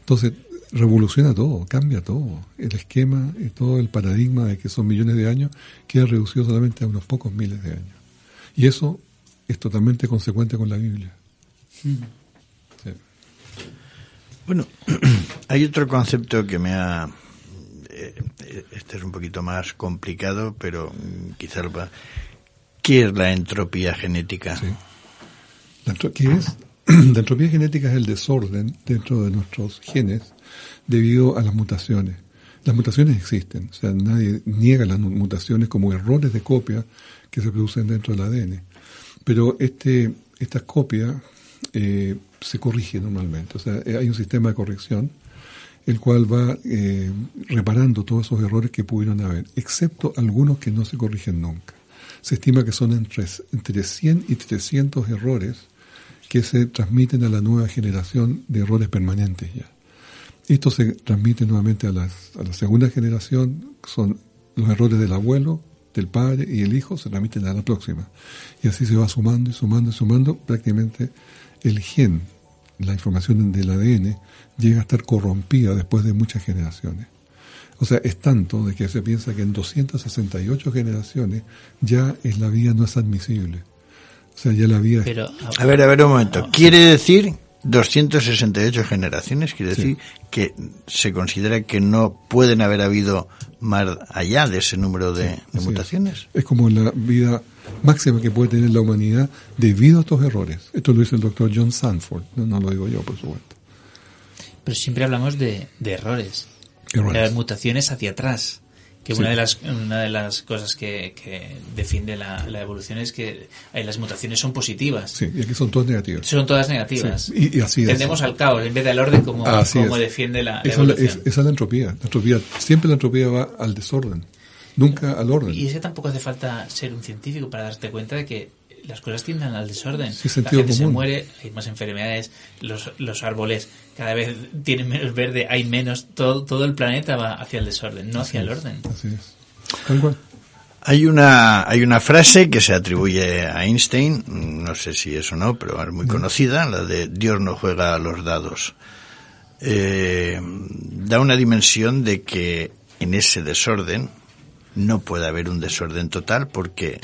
Entonces, revoluciona todo, cambia todo. El esquema y todo el paradigma de que son millones de años queda reducido solamente a unos pocos miles de años. Y eso es totalmente consecuente con la Biblia. Sí. Bueno, [CLEARS THROAT] hay otro concepto que me ha... eh, eh, Este es un poquito más complicado, pero mm, quizá lo va... ¿Qué es la entropía genética? Sí. ¿Qué es? [CLEARS THROAT] La entropía genética es el desorden dentro de nuestros genes debido a las mutaciones. Las mutaciones existen, o sea, nadie niega las mutaciones como errores de copia que se producen dentro del ADN. Pero este, estas copias eh, se corrigen normalmente, o sea, eh, hay un sistema de corrección el cual va eh, reparando todos esos errores que pudieron haber, excepto algunos que no se corrigen nunca. Se estima que son entre, entre 100 y 300 errores que se transmiten a la nueva generación de errores permanentes ya. Esto se transmite nuevamente a, las, a la segunda generación, son los errores del abuelo, del padre y el hijo, se transmiten a la próxima. Y así se va sumando y sumando y sumando, prácticamente el gen, la información del ADN, llega a estar corrompida después de muchas generaciones. O sea, es tanto de que se piensa que en 268 generaciones ya es la vía no es admisible. O sea, ya la vía Pero, A ver, a ver un momento. ¿Quiere decir 268 generaciones? Quiere Sí. decir que se considera que no pueden haber habido más allá de ese número de, de Así es. mutaciones. Es como la vida máxima que puede tener la humanidad debido a estos errores. Esto lo dice el doctor John Sanford, no, no lo digo yo, por supuesto. pero siempre hablamos de, de errores. Errores. de las mutaciones hacia atrás. Que Sí. una de las una de las cosas que, que defiende la, la evolución es que eh, las mutaciones son positivas. Sí, y aquí son todas negativas. Son todas negativas. Sí, y- y así es. Tendemos al caos en vez del orden como, Así como es. defiende la, la Esa es, evolución. es- esa es la entropía. La entropía. Siempre la entropía va al desorden, nunca al orden. Y es que tampoco hace falta ser un científico para darte cuenta de que las cosas tienden al desorden. Sí, la gente se muere, hay más enfermedades, los, los árboles cada vez tienen menos verde, hay menos, todo, todo el planeta va hacia el desorden, no hacia el orden. Así es. Tal cual. Hay una, hay una frase que se atribuye a Einstein, no sé si es o no, pero es muy conocida, la de Dios no juega a los dados. Eh, da una dimensión de que en ese desorden no puede haber un desorden total porque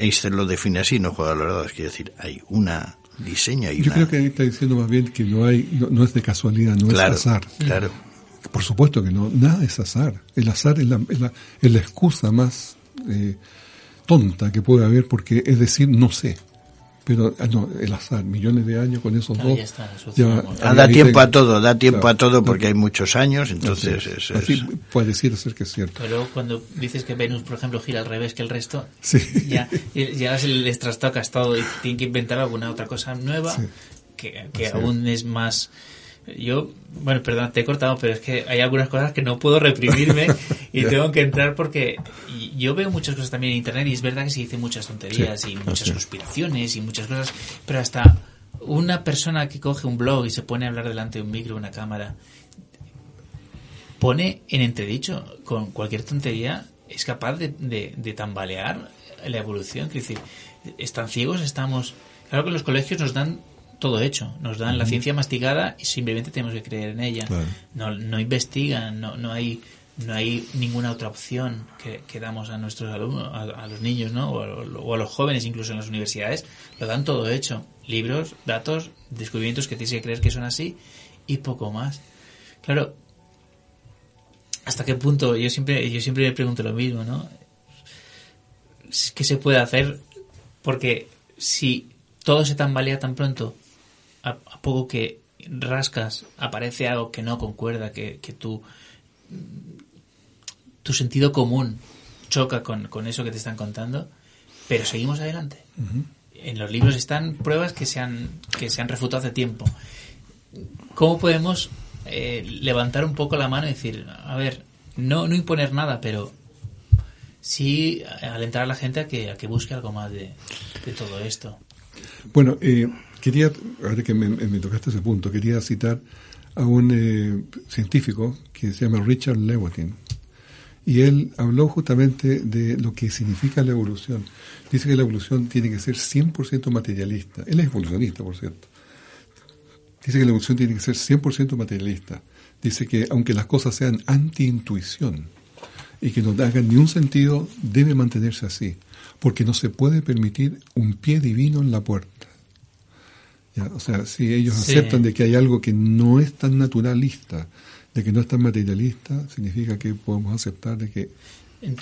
Einstein lo define así, no juega a los dados, quiere decir, hay una diseño, hay Yo una... creo que ahí está diciendo más bien que no hay, no, no es de casualidad, no claro, es azar. claro. Por supuesto que no, nada es azar. El azar es la, es la, es la excusa más eh, tonta que puede haber porque es decir, no sé. Pero ah, no, el azar, millones de años con esos Claro, dos. ya está, eso ya-. Ah, da tiempo a todo, da tiempo Claro, a todo porque hay muchos años, entonces así, es- es. Así puede decir ser que es cierto. Pero cuando dices que Venus, por ejemplo, gira al revés que el resto, Sí. ya, ya se les trastocas todo y tienen que inventar alguna otra cosa nueva Sí. que, que aún es más... Yo, bueno, perdón, te he cortado, pero es que hay algunas cosas que no puedo reprimirme [LAUGHS] y tengo que entrar porque yo veo muchas cosas también en internet y es verdad que se dicen muchas tonterías Sí, y muchas conspiraciones y muchas cosas, pero hasta una persona que coge un blog y se pone a hablar delante de un micro, una cámara, pone en entredicho con cualquier tontería, es capaz de, de, de tambalear la evolución. Es decir, están ciegos, estamos... Claro que los colegios nos dan todo hecho, nos dan la ciencia masticada y simplemente tenemos que creer en ella. Claro. No, no investigan, no, no hay no hay ninguna otra opción que, que damos a nuestros alumnos, a, a los niños, ¿no? O a, lo- o a los jóvenes, incluso en las universidades, lo dan todo hecho. Libros, datos, descubrimientos que tienes que creer que son así y poco más. Claro, hasta qué punto yo siempre yo siempre me pregunto lo mismo no qué se puede hacer porque si todo se tambalea tan pronto a, a poco que rascas aparece algo que no concuerda que, que tu tu sentido común choca con, con eso que te están contando pero seguimos adelante. En los libros están pruebas que se han que se han refutado hace tiempo. ¿Cómo podemos eh, levantar un poco la mano y decir, a ver, no, no imponer nada, pero sí alentar a la gente a que, a que busque algo más de, de todo esto? Bueno, eh, quería, ahora que me, tocaste ese punto, quería citar a un eh, científico que se llama Richard Levitin. Y él habló justamente de lo que significa la evolución. Dice que la evolución tiene que ser 100% materialista. Él es evolucionista, por cierto. Dice que la evolución tiene que ser 100% materialista. Dice que aunque las cosas sean anti-intuición y que no hagan ni un sentido, debe mantenerse así, porque no se puede permitir un pie divino en la puerta. Ya, o sea, si ellos Sí. aceptan de que hay algo que no es tan naturalista, de que no es tan materialista, significa que podemos aceptar de que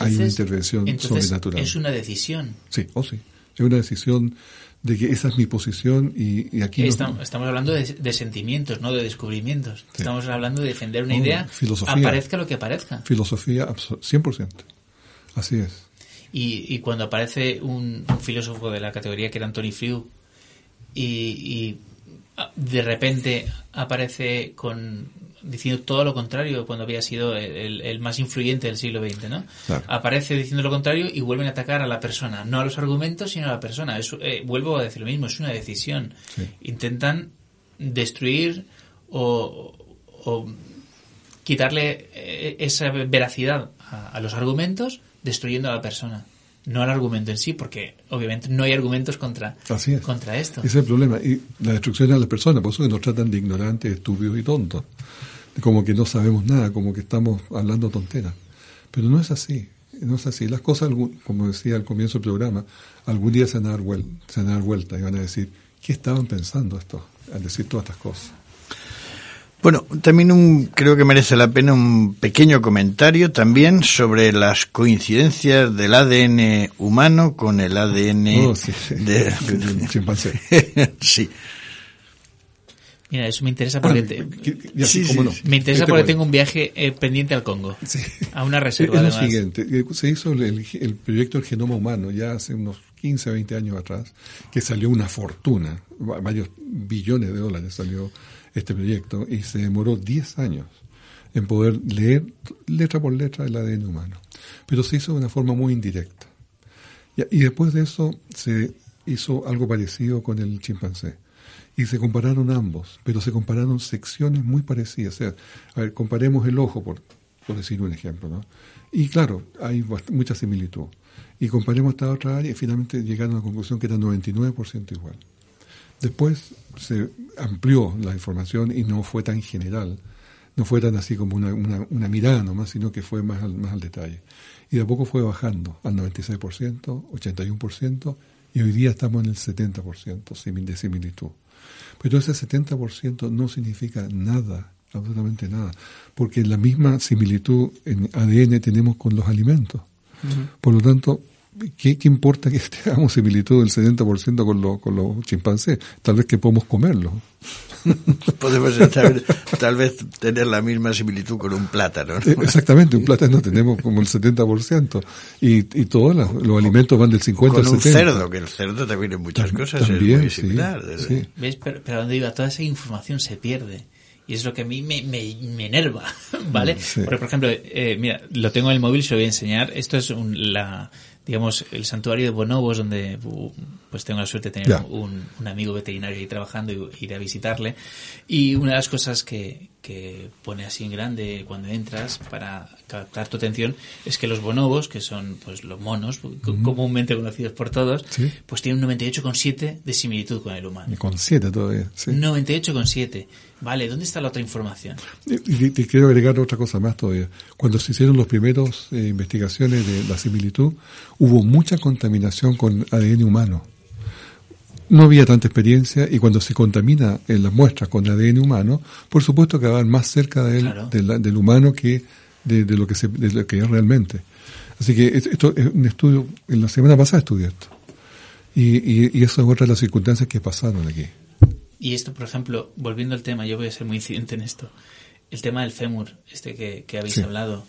hay una intervención entonces sobrenatural. Es una decisión. Sí, o sí. Es una decisión de que esa es mi posición y, y aquí no- Estamos, estamos hablando de, de sentimientos, no de descubrimientos. Estamos hablando de defender una No, idea, filosofía. aparezca lo que aparezca. filosofía abso- 100%. Así es. Y, y cuando aparece un, un filósofo de la categoría que era Anthony Flew y, y, de repente aparece con diciendo todo lo contrario cuando había sido el, el más influyente del siglo XX, ¿no? Claro. Aparece diciendo lo contrario y vuelven a atacar a la persona, no a los argumentos, sino a la persona. Es, eh, vuelvo a decir lo mismo, es una decisión. Sí. Intentan destruir o, o quitarle eh, esa veracidad a, a los argumentos destruyendo a la persona, no al argumento en sí, porque obviamente no hay argumentos contra, Así es. contra esto. Ese es el problema. Y la destrucción de las personas, por eso que nos tratan de ignorantes, estúpidos y tontos. Como que no sabemos nada, como que estamos hablando tonteras. Pero no es así. No es así. Las cosas, como decía al comienzo del programa, algún día se van a dar, vuel- se van a dar vuelta y van a decir, ¿qué estaban pensando esto? Al decir todas estas cosas. Bueno, también un, creo que merece la pena un pequeño comentario también sobre las coincidencias del ADN humano con el ADN Oh, sí, sí. de, [LAUGHS] chimpancé. [LAUGHS] sí. Mira, eso me interesa porque te- Ah, Que- que- y así, Sí, cómo sí, no. me interesa porque tengo un viaje eh, pendiente al Congo, Sí. a una Es reserva lo además. siguiente, eh, se hizo el, el- el proyecto del genoma humano ya hace unos 15, 20 años atrás, que salió una fortuna, va- varios billones de dólares salió este proyecto y se demoró 10 años en poder leer letra por letra el ADN humano. Pero se hizo de una forma muy indirecta. Y después de eso se hizo algo parecido con el chimpancé. Y se compararon ambos, pero se compararon secciones muy parecidas. O sea, a ver, comparemos el ojo, por, por decir un ejemplo, ¿no? Y claro, hay mucha similitud. Y comparemos esta otra área y finalmente llegaron a la conclusión que era 99% igual. Después se amplió la información y no fue tan general, no fue tan así como una, una, una mirada nomás, sino que fue más al, más al detalle. Y de a poco fue bajando al 96%, 81%, y hoy día estamos en el 70% simil- de similitud. Pero ese 70% no significa nada, absolutamente nada, porque la misma similitud en ADN tenemos con los alimentos. Por lo tanto, ¿qué, qué importa que [LAUGHS] tengamos similitud del 70% con, los con los chimpancés? Tal vez que podemos comerlos. [LAUGHS] Podemos tal, tal vez tener la misma similitud con un plátano. ¿no? Eh, Exactamente, un plátano tenemos como el 70% y, y todos los, los alimentos van del 50 Con al un 70. cerdo, que el cerdo también en muchas cosas también, es muy sí, similar. desde- sí. ¿Ves? Pero, pero ¿a dónde iba? Toda esa información se pierde. Y es lo que a mí me, me, me enerva, [LAUGHS] ¿vale? Sí. Porque, por ejemplo, eh, mira, lo tengo en el móvil, se lo voy a enseñar. Esto es un, la, digamos, el santuario de bonobos, donde pues tengo la suerte de tener un amigo veterinario ahí trabajando y ir a visitarle. Y una de las cosas que, que pone así en grande cuando entras para captar tu atención es que los bonobos, que son pues los monos, comúnmente conocidos por todos, Sí. pues tienen un 98,7 de similitud con el humano. Y con siete todavía. Sí. 98,7. Vale, ¿dónde está la otra información? Y te quiero agregar otra cosa más todavía. Cuando se hicieron los primeros eh, investigaciones de la similitud, hubo mucha contaminación con ADN humano. No había tanta experiencia y cuando se contamina en las muestras con ADN humano, por supuesto que van más cerca de él- Claro. de la- del humano que de, de lo que se, de lo que es realmente. Así que es- esto es un estudio, en la semana pasada estudié esto. Y, y, y eso es otra de las circunstancias que pasaron aquí. Y esto, por ejemplo, volviendo al tema, yo voy a ser muy incidente en esto. El tema del fémur, este que, que habéis Sí. hablado,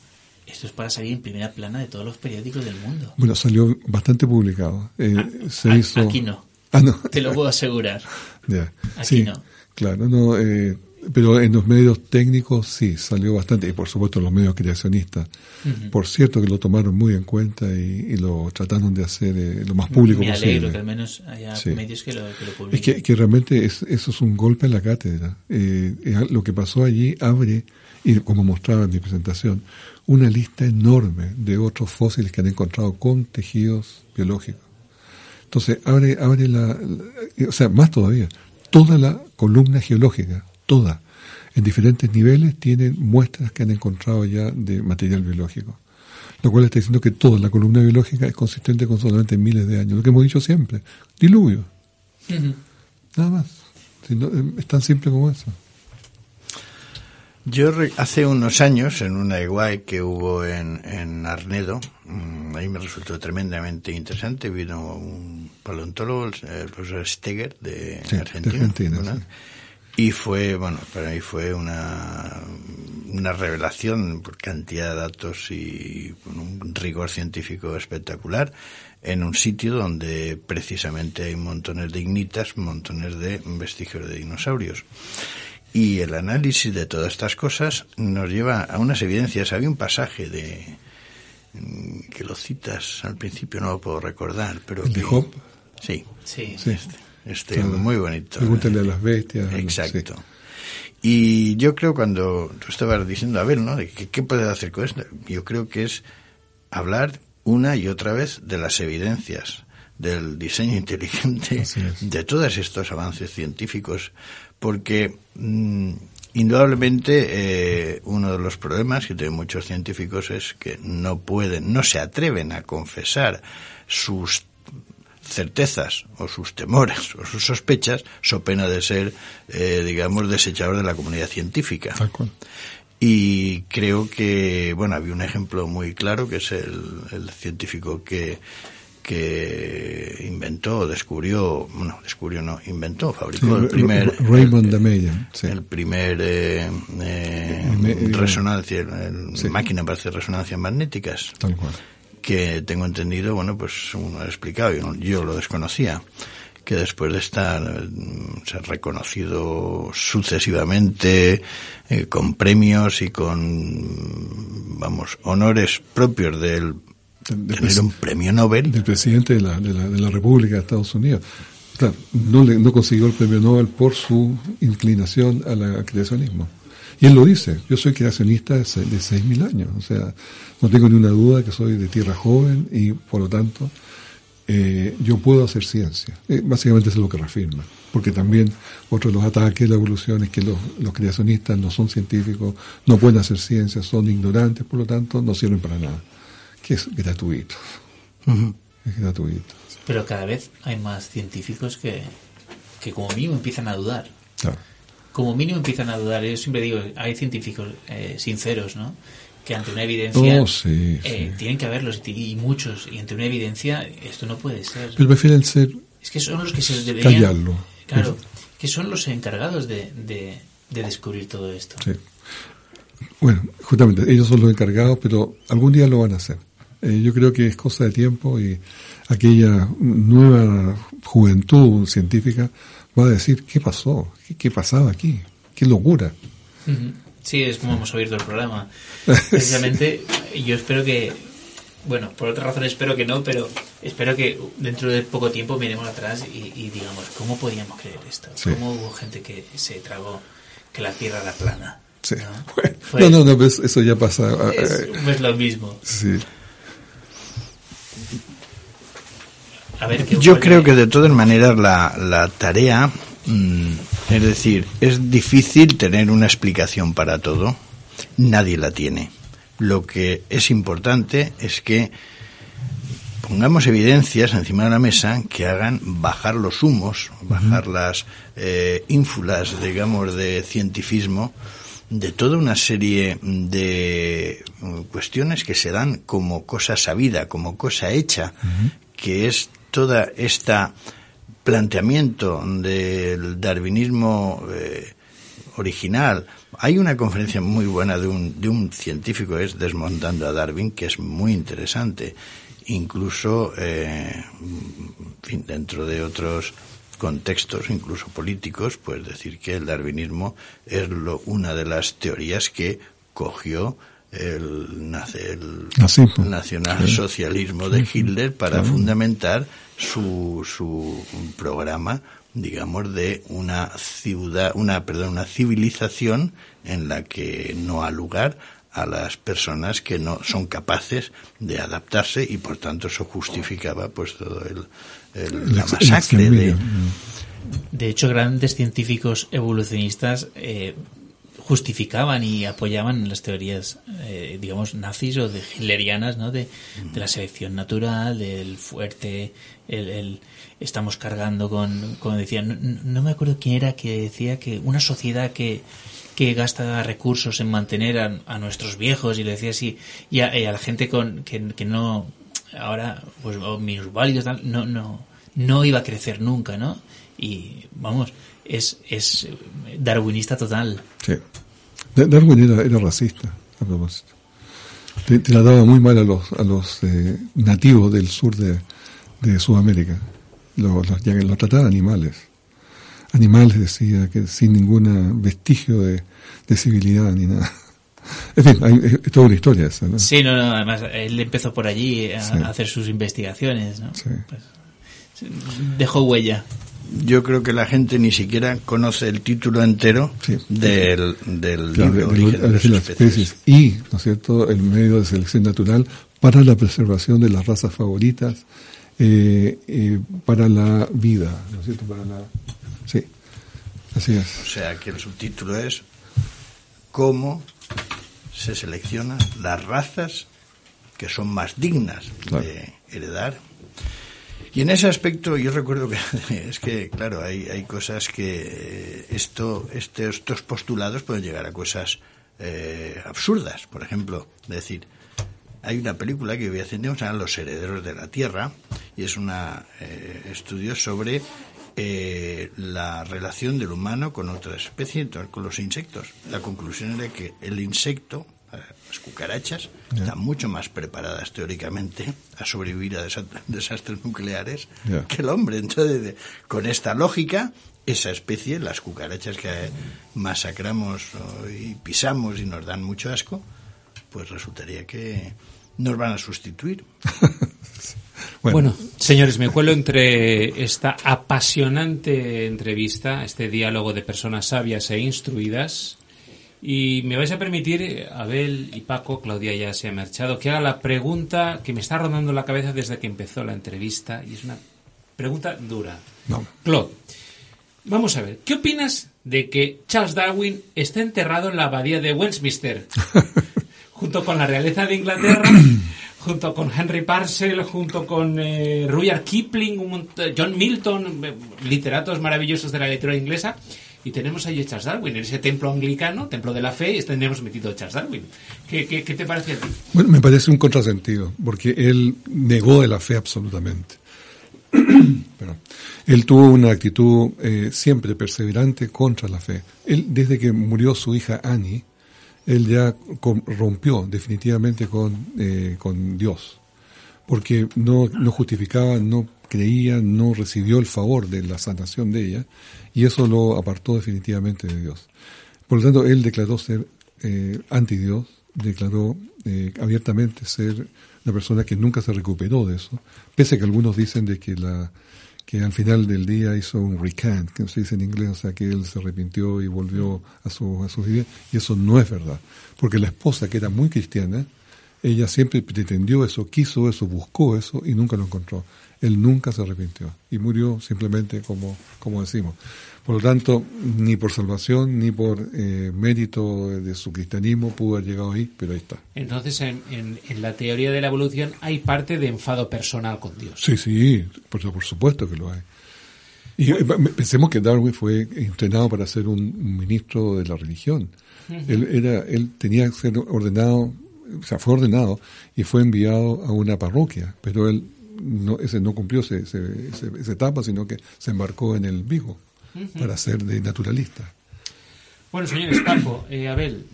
esto es para salir en primera plana de todos los periódicos del mundo. Bueno, salió bastante publicado. Eh, se A- hizo... Aquí no, [LAUGHS] Ah, no. te lo puedo asegurar. Aquí sí, no. Claro, no, eh, pero en los medios técnicos sí, salió bastante, y por supuesto los medios creacionistas. Por cierto que lo tomaron muy en cuenta y, y lo trataron de hacer eh, lo más público Me alegro posible. que al menos haya Sí. medios que lo, que lo Es publiquen. que, que realmente es- eso es un golpe en la cátedra. Eh, lo que pasó allí abre, y como mostraba en mi presentación, una lista enorme de otros fósiles que han encontrado con tejidos biológicos. Entonces, abre, abre la, la- o sea, más todavía, toda la columna geológica, toda, en diferentes niveles, tienen muestras que han encontrado ya de material biológico. Lo cual está diciendo que toda la columna biológica es consistente con solamente miles de años. Lo que hemos dicho siempre, diluvio. Nada más. Si no, eh, es tan simple como eso. Yo re- hace unos años, en una EGUAI que hubo en, en Arnedo, mm, ahí me resultó tremendamente interesante, vino un paleontólogo, el, profesor Steger, de Sí, de Argentina, y fue, bueno, para mí fue una, una revelación por cantidad de datos y un rigor científico espectacular en un sitio donde precisamente hay montones de ignitas, montones de vestigios de dinosaurios. Y el análisis de todas estas cosas nos lleva a unas evidencias. Había un pasaje de mm, que lo citas al principio, no lo puedo recordar, pero ¿El de que- Job? Sí, Sí. Sí. este Claro. muy bonito. Pregúntale a las bestias. Exacto. sí. Y yo creo cuando tú estabas diciendo, a ver, ¿no? De que, ¿Qué puedes hacer con esto? Yo creo que es hablar una y otra vez de las evidencias, del diseño [LAUGHS] inteligente, de todos estos avances científicos, porque mm, indudablemente eh, uno de los problemas que tienen muchos científicos es que no pueden, no se atreven a confesar sus certezas o sus temores o sus sospechas so pena de ser, eh, digamos, desechados de la comunidad científica. Y creo que, bueno, había un ejemplo muy claro que es el, el científico que, que inventó, descubrió, bueno, descubrió no, inventó, fabricó el primer... Ra- Raymond Dameyan, sí. El primer eh, eh, me- resonancia, el- Sí. máquina para hacer resonancias magnéticas Tal cual. que tengo entendido, bueno, pues uno ha explicado, yo, yo lo desconocía, que después de estar mm, ser reconocido sucesivamente eh, con premios y con, vamos, honores propios del Tener un premio Nobel, Del presidente de la, de la, de la República de Estados Unidos. Claro, no, le, no consiguió el premio Nobel por su inclinación al creacionismo. Y él lo dice, yo soy creacionista de 6.000 años, o sea, no tengo ni una duda que soy de tierra joven y por lo tanto eh, yo puedo hacer ciencia. Eh, básicamente eso es lo que reafirma, porque también otro de los ataques de la evolución es que los, los creacionistas no son científicos, no pueden hacer ciencia, son ignorantes, por lo tanto no sirven para nada, que es gratuito, es gratuito. Pero cada vez hay más científicos que, que como mínimo empiezan a dudar. Claro. Como mínimo empiezan a dudar. Yo siempre digo, hay científicos eh, sinceros, ¿no? Que ante una evidencia Oh, sí, eh, sí. tienen que haberlos y y muchos. Y ante una evidencia esto no puede ser. Pero prefieren ser Es que son los que se deberían... callarlo. Claro, que son los encargados de, de, de descubrir todo esto. Sí. Bueno, justamente, ellos son los encargados, pero algún día lo van a hacer. Eh, yo creo que es cosa de tiempo y aquella nueva juventud científica va a decir, ¿qué pasó? ¿Qué, qué pasaba aquí? ¿Qué locura? Sí, es como hemos oído el programa. [LAUGHS] Precisamente, yo espero que, bueno, por otra razón espero que no, pero espero que dentro de poco tiempo miremos atrás y, y digamos, ¿cómo podíamos creer esto? Sí. ¿Cómo hubo gente que se tragó que la Tierra era plana? Sí. [LAUGHS] Bueno, no, no, no, eso ya pasa. Es, eh, es lo mismo. Sí. A ver, ¿qué Yo creo que de todas maneras la, la tarea, mm, es decir, es difícil tener una explicación para todo. Nadie la tiene. Lo que es importante es que pongamos evidencias encima de la mesa que hagan bajar los humos, bajar las eh, ínfulas, digamos, de cientifismo de toda una serie de mm, cuestiones que se dan como cosa sabida, como cosa hecha, que es toda esta planteamiento del darwinismo eh, original. Hay una conferencia muy buena de un, de un científico, es Desmontando a Darwin, que es muy interesante. Incluso, eh, dentro de otros contextos, incluso políticos, pues decir que el darwinismo es lo, una de las teorías que cogió el, nace- el Nazismo. nacionalsocialismo de Hitler para fundamentar su, su programa digamos de una ciudad una perdón una civilización en la que no ha lugar a las personas que no son capaces de adaptarse y por tanto eso justificaba pues todo el, el- la masacre de. De hecho, grandes científicos evolucionistas eh, justificaban y apoyaban las teorías, eh, digamos, nazis o de hitlerianas, ¿no? De, de la selección natural, del fuerte, el, estamos cargando con, como decían, no, no me acuerdo quién era que decía que una sociedad que que gasta recursos en mantener a, nuestros viejos y le decía así y a, la gente con que, que no ahora pues o minusválidos no no no iba a crecer nunca no y vamos es es darwinista total Sí. Da- Darwin era, era racista, a propósito. Te, te la daba muy mal a los, a los eh, nativos del sur de, de Sudamérica. Los, los, los trataba animales. Animales, decía, que sin ningún vestigio de, de civilidad ni nada. [LAUGHS] En fin, hay, es, es toda una historia esa, ¿no? sí no no además él empezó por allí a, Sí. a hacer sus investigaciones no Sí. Pues, dejó huella yo creo que la gente ni siquiera conoce el título entero Sí. del, del Claro, libro de- de- Origen de de las las especies. especies. Y, ¿no es cierto?, el medio de selección natural para la preservación de las razas favoritas, eh, eh, para la vida, ¿no es cierto?, para la... Sí, así es. O sea que el subtítulo es cómo se seleccionan las razas que son más dignas Claro. de heredar. Y en ese aspecto yo recuerdo que [LAUGHS] es que, claro, hay, hay cosas que eh, esto, este- estos postulados pueden llegar a cosas eh, absurdas. Por ejemplo, decir, hay una película que voy a hacer, se llama Los herederos de la Tierra, y es un estudio sobre eh, la relación del humano con otras especies, con los insectos. La conclusión era que el insecto, eh, las cucarachas, están mucho más preparadas teóricamente a sobrevivir a desa- desastres nucleares que el hombre. Entonces, con esta lógica, esa especie, las cucarachas que masacramos y pisamos y nos dan mucho asco, pues resultaría que nos van a sustituir. [LAUGHS] Bueno, señores, me cuelo entre esta apasionante entrevista, este diálogo de personas sabias e instruidas. Y me vais a permitir, eh, Abel y Paco, Claudia ya se ha marchado, que haga la pregunta que me está rondando la cabeza desde que empezó la entrevista. Y es una pregunta dura. No. Claude, vamos a ver, ¿qué opinas de que Charles Darwin esté enterrado en la abadía de Westminster? [LAUGHS] junto con la realeza de Inglaterra, [CLEARS THROAT] junto con Henry Parcel, junto con eh, Rudyard Kipling, John Milton, eh, literatos maravillosos de la literatura inglesa. Y tenemos ahí a Charles Darwin, en ese templo anglicano, templo de la fe, y tenemos metido a Charles Darwin. ¿Qué, qué, qué te parece a ti? Bueno, me parece un contrasentido, porque él negó de la fe absolutamente. [CLEARS THROAT] Perdón. Él tuvo una actitud eh, siempre perseverante contra la fe. Él, desde que murió su hija Annie, él ya rompió definitivamente con, eh, con Dios, porque no, no justificaba, no creía, no recibió el favor de la sanación de ella, y eso lo apartó definitivamente de Dios. Por lo tanto, él declaró ser eh, anti-Dios, declaró eh, abiertamente ser una persona que nunca se recuperó de eso, pese a que algunos dicen de que la que al final del día hizo un recant, que se dice en inglés, o sea, que él se arrepintió y volvió a su, a su vida, y eso no es verdad, porque la esposa, que era muy cristiana, ella siempre pretendió eso, quiso eso, buscó eso y nunca lo encontró. Él nunca se arrepintió y murió simplemente como, como decimos. Por lo tanto, ni por salvación ni por eh, mérito de su cristianismo pudo haber llegado ahí, pero ahí está. Entonces, en, en, en, la teoría de la evolución hay parte de enfado personal con Dios. Sí, sí, por, por supuesto que lo hay. Y eh, pensemos que Darwin fue entrenado para ser un, un ministro de la religión. Uh -huh. Él, era, él tenía que ser ordenado, o sea, fue ordenado y fue enviado a una parroquia, pero él no, ese no cumplió ese, ese, ese, esa etapa, sino que se embarcó en el Vigo uh -huh. para ser de naturalista. Bueno, señores, Paco, eh, Abel,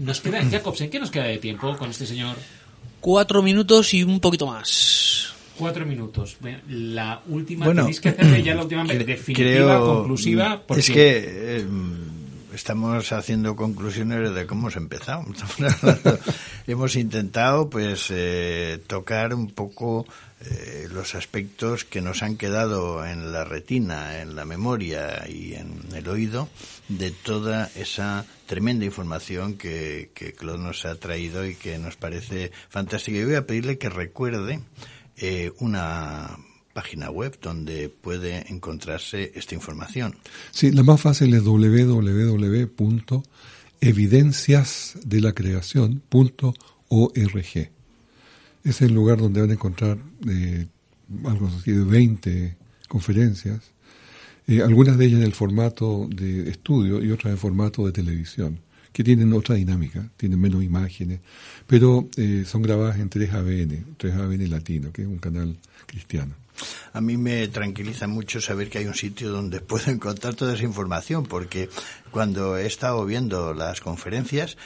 nos queda, Jacobsen, ¿qué nos queda de tiempo con este señor? Cuatro minutos y un poquito más. Cuatro minutos. La última, bueno, tenéis que hacerle ya la [CLEARS THROAT] última definitiva, creo, conclusiva. Porque... Es que eh, estamos haciendo conclusiones de cómo hemos empezado. [LAUGHS] hemos intentado, pues, eh, tocar un poco eh, los aspectos que nos han quedado en la retina, en la memoria y en el oído de toda esa tremenda información que, que Claude nos ha traído y que nos parece fantástica. Y voy a pedirle que recuerde eh, una página web donde puede encontrarse esta información. Sí, la más fácil es www.evidenciasdelacreacion.org. Es el lugar donde van a encontrar eh, algo así de 20 conferencias, eh, algunas de ellas en el formato de estudio y otras en formato de televisión, que tienen otra dinámica, tienen menos imágenes, pero eh, son grabadas en 3ABN, 3ABN Latino, que es un canal cristiano. A mí me tranquiliza mucho saber que hay un sitio donde [LAUGHS] puedo encontrar toda esa información, porque cuando he estado viendo las conferencias,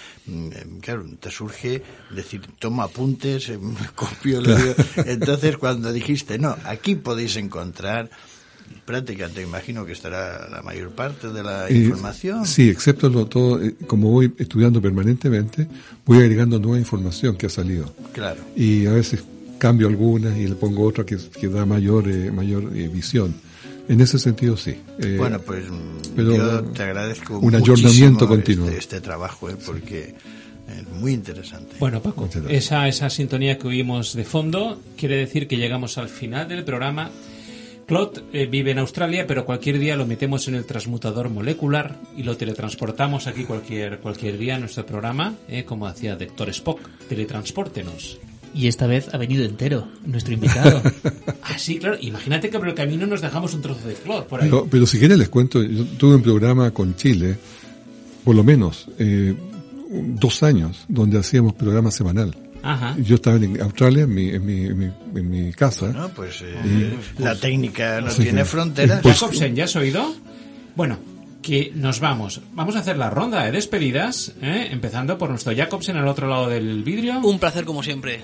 claro, te surge decir, toma apuntes, [LAUGHS] copio, claro. entonces cuando dijiste, no, aquí podéis encontrar prácticamente imagino que estará la mayor parte de la eh, información. Sí, excepto lo todo, eh, como voy estudiando permanentemente, voy agregando nueva información que ha salido. Claro. Y a veces cambio algunas y le pongo otra que, que da mayor eh, mayor eh, visión. En ese sentido, sí. Eh, bueno, pues pero yo te agradezco un ayornamiento continuo. Este, este trabajo, porque es muy interesante. Bueno, Paco, esa, esa sintonía que oímos de fondo quiere decir que llegamos al final del programa. Claude eh, vive en Australia, pero cualquier día lo metemos en el transmutador molecular y lo teletransportamos aquí cualquier, cualquier día en nuestro programa, eh, como hacía Doctor Spock. Teletranspórtenos. Y esta vez ha venido entero, nuestro invitado. [LAUGHS] ah, sí, claro. Imagínate que por el camino nos dejamos un trozo de Claude por ahí. Pero, pero si quieren les cuento, yo tuve un programa con Chile, por lo menos eh, dos años, donde hacíamos programa semanal. Ajá. Yo estaba en Australia, en mi, en mi, en mi, en mi casa. No, pues, eh, y, la técnica no sí, tiene fronteras. Pues, Jacobsen, ¿ya has oído? Bueno, que nos vamos. Vamos a hacer la ronda de despedidas, ¿eh? empezando por nuestro Jacobsen al otro lado del vidrio. Un placer como siempre.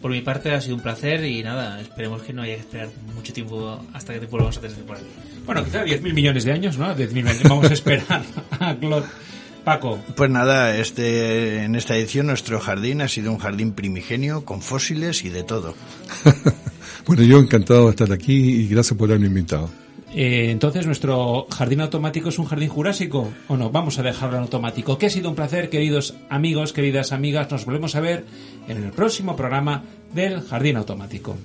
Por mi parte ha sido un placer y nada, esperemos que no haya que esperar mucho tiempo hasta que te volvamos a tener por aquí. Bueno, quizá 10.000 millones de años, ¿no? 10.000 millones. Vamos a esperar a Claude. Paco. Pues nada, este, en esta edición nuestro jardín ha sido un jardín primigenio con fósiles y de todo. [LAUGHS] bueno, yo encantado de estar aquí y gracias por haberme invitado. Eh, entonces, ¿nuestro jardín automático es un jardín jurásico o no? Vamos a dejarlo en automático. Que ha sido un placer, queridos amigos, queridas amigas. Nos volvemos a ver en el próximo programa del Jardín Automático.